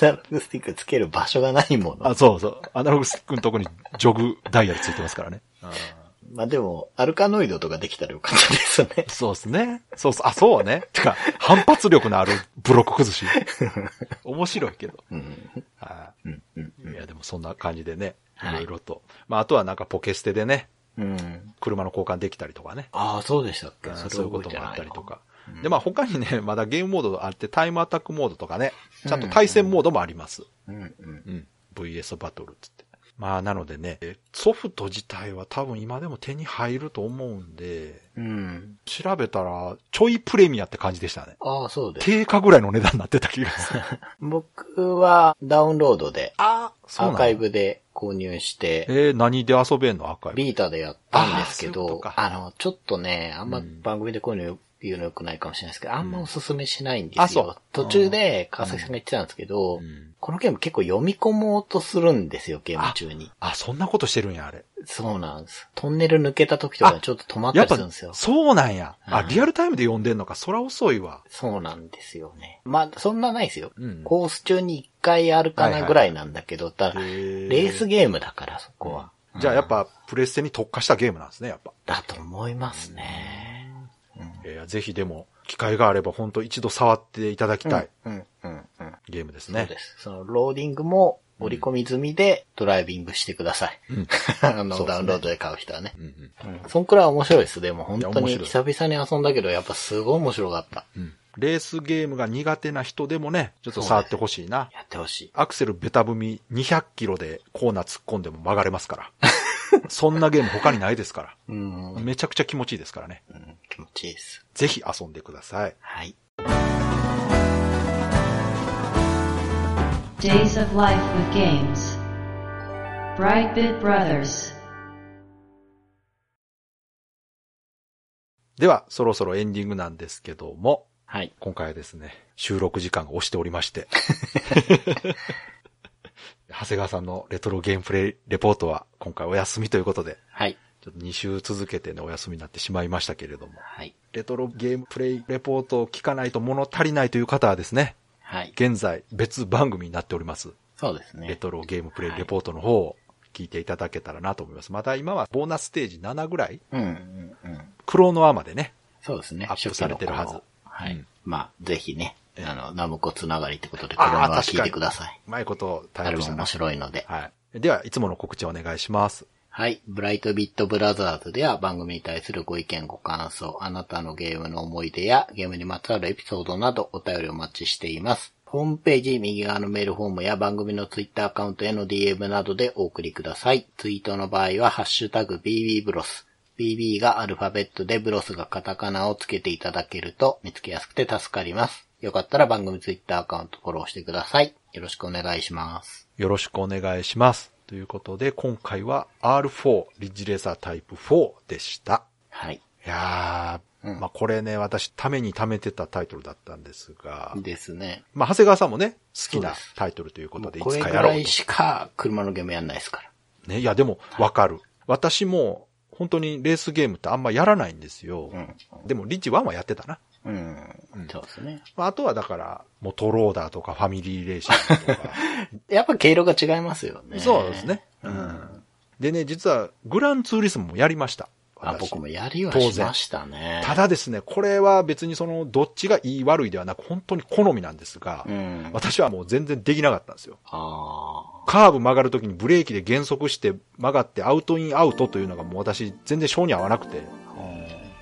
アナログスティックつける場所がないもの。あ、そうそう。アナログスティックのとこにジョグダイヤルついてますからね。まあでも、アルカノイドとかできたらよかったですね。そうですね。そうそう。あ、そうね。てか、反発力のあるブロック崩し。面白いけど。うん。はうん。うん。い。いや、でもそんな感じでね。いはいろいろと。まあ、あとはなんかポケステでね、うん。車の交換できたりとかね。ああ、そうでしたっけ？うんそういうこともあったりとか。うんで、まあ他にね、まだゲームモードあって、タイムアタックモードとかね、ちゃんと対戦モードもあります。うんうん。うん。VS バトルっつって。まあなのでね、えソフト自体は多分今でも手に入ると思うんで、うん。調べたらちょいプレミアって感じでしたね。ああ、そうです。定価ぐらいの値段になってた気がする。僕はダウンロードで、あアーカイブで購入して、えー、何で遊べんの？アーカイブ。ビータでやったんですけどあの、ちょっとね、あんまうん番組でこういうの言うの良くないかもしれないですけど、あんまおすすめしないんですよあそう。途中で川崎さんが言ってたんですけど、うんこのゲーム結構読み込もうとするんですよ、ゲーム中に。あ、そんなことしてるんや、あれ。そうなんです。トンネル抜けた時とかにちょっと止まったりするんですよ、。そうなんや。あ、うんリアルタイムで読んでんのか。そら遅いわ。そうなんですよね。まあ、そんなないですよ。うんコース中に一回あるかなぐらいなんだけど、ただ、レースゲームだから、そこは。じゃあやっぱ、プレステに特化したゲームなんですね、やっぱ。だと思いますね。いやぜひでも、機会があれば本当一度触っていただきたいうん、うん、うん。ゲームですね。そうです。その、ローディングも折り込み済みでドライビングしてください。うん。あの、ねダウンロードで買う人はね。うんうん。うん。そんくらい面白いです。でも本当に久々に遊んだけど、やっぱすごい面白かった。うん。レースゲームが苦手な人でもね、ちょっと触ってほしいな。やってほしい。アクセルベタ踏み200キロでコーナー突っ込んでも曲がれますから。そんなゲーム他にないですから。うん。うんめちゃくちゃ気持ちいいですからね。気持ちいいです。ぜひ遊んでください。はい。Days of Life with Games. Brightbit Brothers. では、そろそろエンディングなんですけども、はい。今回はですね、収録時間が押しておりまして。長谷川さんのレトロゲームプレイレポートは今回お休みということで、はい。ちょっと2週続けてね、お休みになってしまいましたけれども、はい。レトロゲームプレイレポートを聞かないと物足りないという方はですね、はい。現在別番組になっております。そうですね。レトロゲームプレイレポートの方を聞いていただけたらなと思います。また今はボーナスステージ7ぐらいうんうんうん。クロノアまでね、そうですね。アップされてるはずはい。うんまあ、ぜひね、ええあの、ナムコつながりってことで、これは聞いてください。うまいことタイプした面。白いので。はい。では、いつもの告知をお願いします。はい。ブライトビットブラザーズでは番組に対するご意見ご感想、あなたのゲームの思い出やゲームにまつわるエピソードなどお便りお待ちしています。ホームページ右側のメールフォームや番組のツイッターアカウントへの DM などでお送りください。ツイートの場合はハッシュタグ BB ブロス。BB がアルファベットでブロスがカタカナをつけていただけると見つけやすくて助かります。よかったら番組ツイッターアカウントフォローしてください。よろしくお願いします。よろしくお願いします。ということで、今回は R4 リッジレーサータイプ4でした。はい。いやー、うんまあこれね、私ために貯めてたタイトルだったんですが、ですね。まあ長谷川さんもね、好きなタイトルということで、いこれぐつかやろうと。らいしか車のゲームやんないですから。ね、いやでも、わかる。私も、本当にレースゲームってあんまやらないんですよ。うん。でも、リッチ1はやってたな。うん。そうですね。まあ、あとはだから、モトローダーとかファミリーレーシングとか。やっぱ毛色が違いますよね。そうですね。うん。でね、実は、グランツーリスモもやりました。あ、私僕もやりはしましたね。ただですね、これは別にその、どっちがいい悪いではなく、本当に好みなんですが、うん。私はもう全然できなかったんですよ。あカーブ曲がるときにブレーキで減速して曲がってアウトインアウトというのがもう私全然性に合わなくて、あ。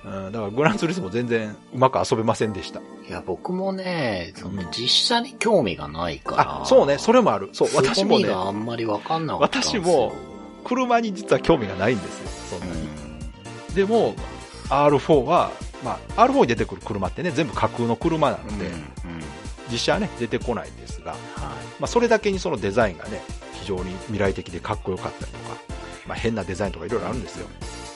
うん、だからグランツーリスモ全然うまく遊べませんでした。いや、僕もね、そのうん実写に興味がないから。あ、そうね、それもある。そう、私もねが、あんまりわかんなかった。私も車に実は興味がないんですよ。そんなに。うん。でも、R4 は、まあ、R4 に出てくる車ってね、全部架空の車なので、うん。うん。実写はね、出てこないんですが、はい。まあ、それだけにそのデザインがね、非常に未来的でかっこよかったりとか、まあ、変なデザインとかいろいろあるんですよ。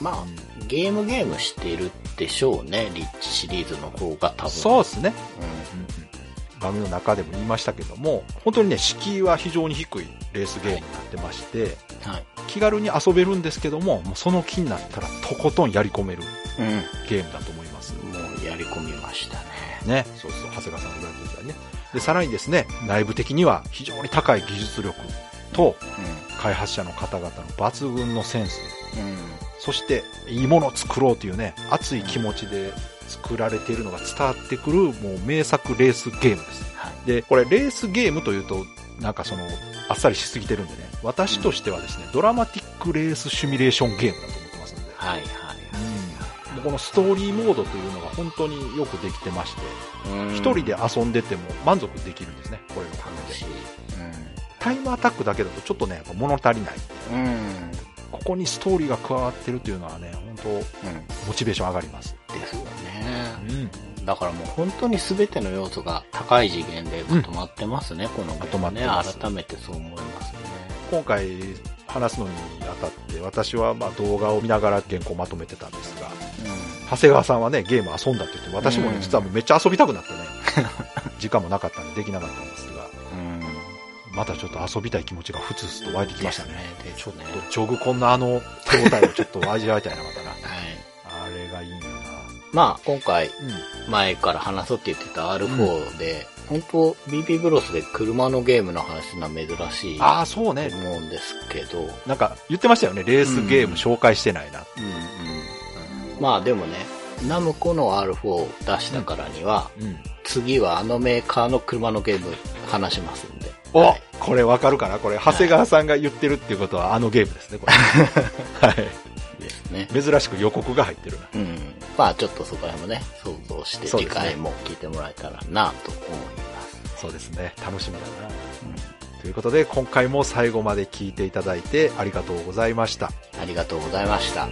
まあ、ゲームゲームしてるでしょうね、リッチシリーズの方が多分。そうですね。うん。うんうん番組の中でも言いましたけども、本当にね、敷居は非常に低いレースゲームになってまして、はい。気軽に遊べるんですけども、もうその気になったらとことんやり込めるうん。ゲームだと思います。もうやり込みましたね。ね。そうそう、長谷川さんが言われてくださいね。で、さらにですね、内部的には非常に高い技術力と、開発者の方々の抜群のセンス、うん。うん。そして、いいものを作ろうというね、熱い気持ちで作られているのが伝わってくる、もう名作レースゲームです。はい。で、これレースゲームというと、なんかその、あっさりしすぎてるんでね、私としてはですね、ドラマティックレースシミュレーションゲームだと思ってますんで、はいはいうん、このストーリーモードというのが本当によくできてまして、はい。一人で遊んでても満足できるんですね、これのおかげで。タイムアタックだけだとちょっとね、やっぱ物足りない。うん。うん。ここにストーリーが加わってるというのはね、本うん。当モチベーション上がります。ですようね。ん。だからもう本当に全ての要素が高い次元でまとまってますね、このゲームまとまってね。ます改めてそう思いますね。今回話すのにあたって、私はまあ動画を見ながら原稿をまとめてたんですが、長谷川さんはね、ゲーム遊んだって言って、私もね、うん実はもうめっちゃ遊びたくなってね、時間もなかったんでできなかったんですが、うん。うん。またちょっと遊びたい気持ちがふつふつと湧いてきましたね。ね。ちょっとジョグコンのあの手応えをちょっと味わいたいな、またな。はい。あれがいいな。まあ、今回、うん。前から話そうって言ってた R4 で、本当 BP ブロスで車のゲームの話すのは珍しいとああ、そうね。思うんですけど、なんか言ってましたよね。レースゲーム紹介してないな。うんうん。まあでもね、ナムコの R4 を出したからには、うん。次はあのメーカーの車のゲーム話しますんで。お、はいこれわかるかな？これ、長谷川さんが言ってるっていうことはあのゲームですね、これ。はい。ですね。珍しく予告が入ってるな。うん。まあちょっとそこら辺もね、想像して次回も聞いてもらえたらなと思います。そうですね。楽しみだな。ということで、今回も最後まで聞いていただいてありがとうございました。ありがとうございました。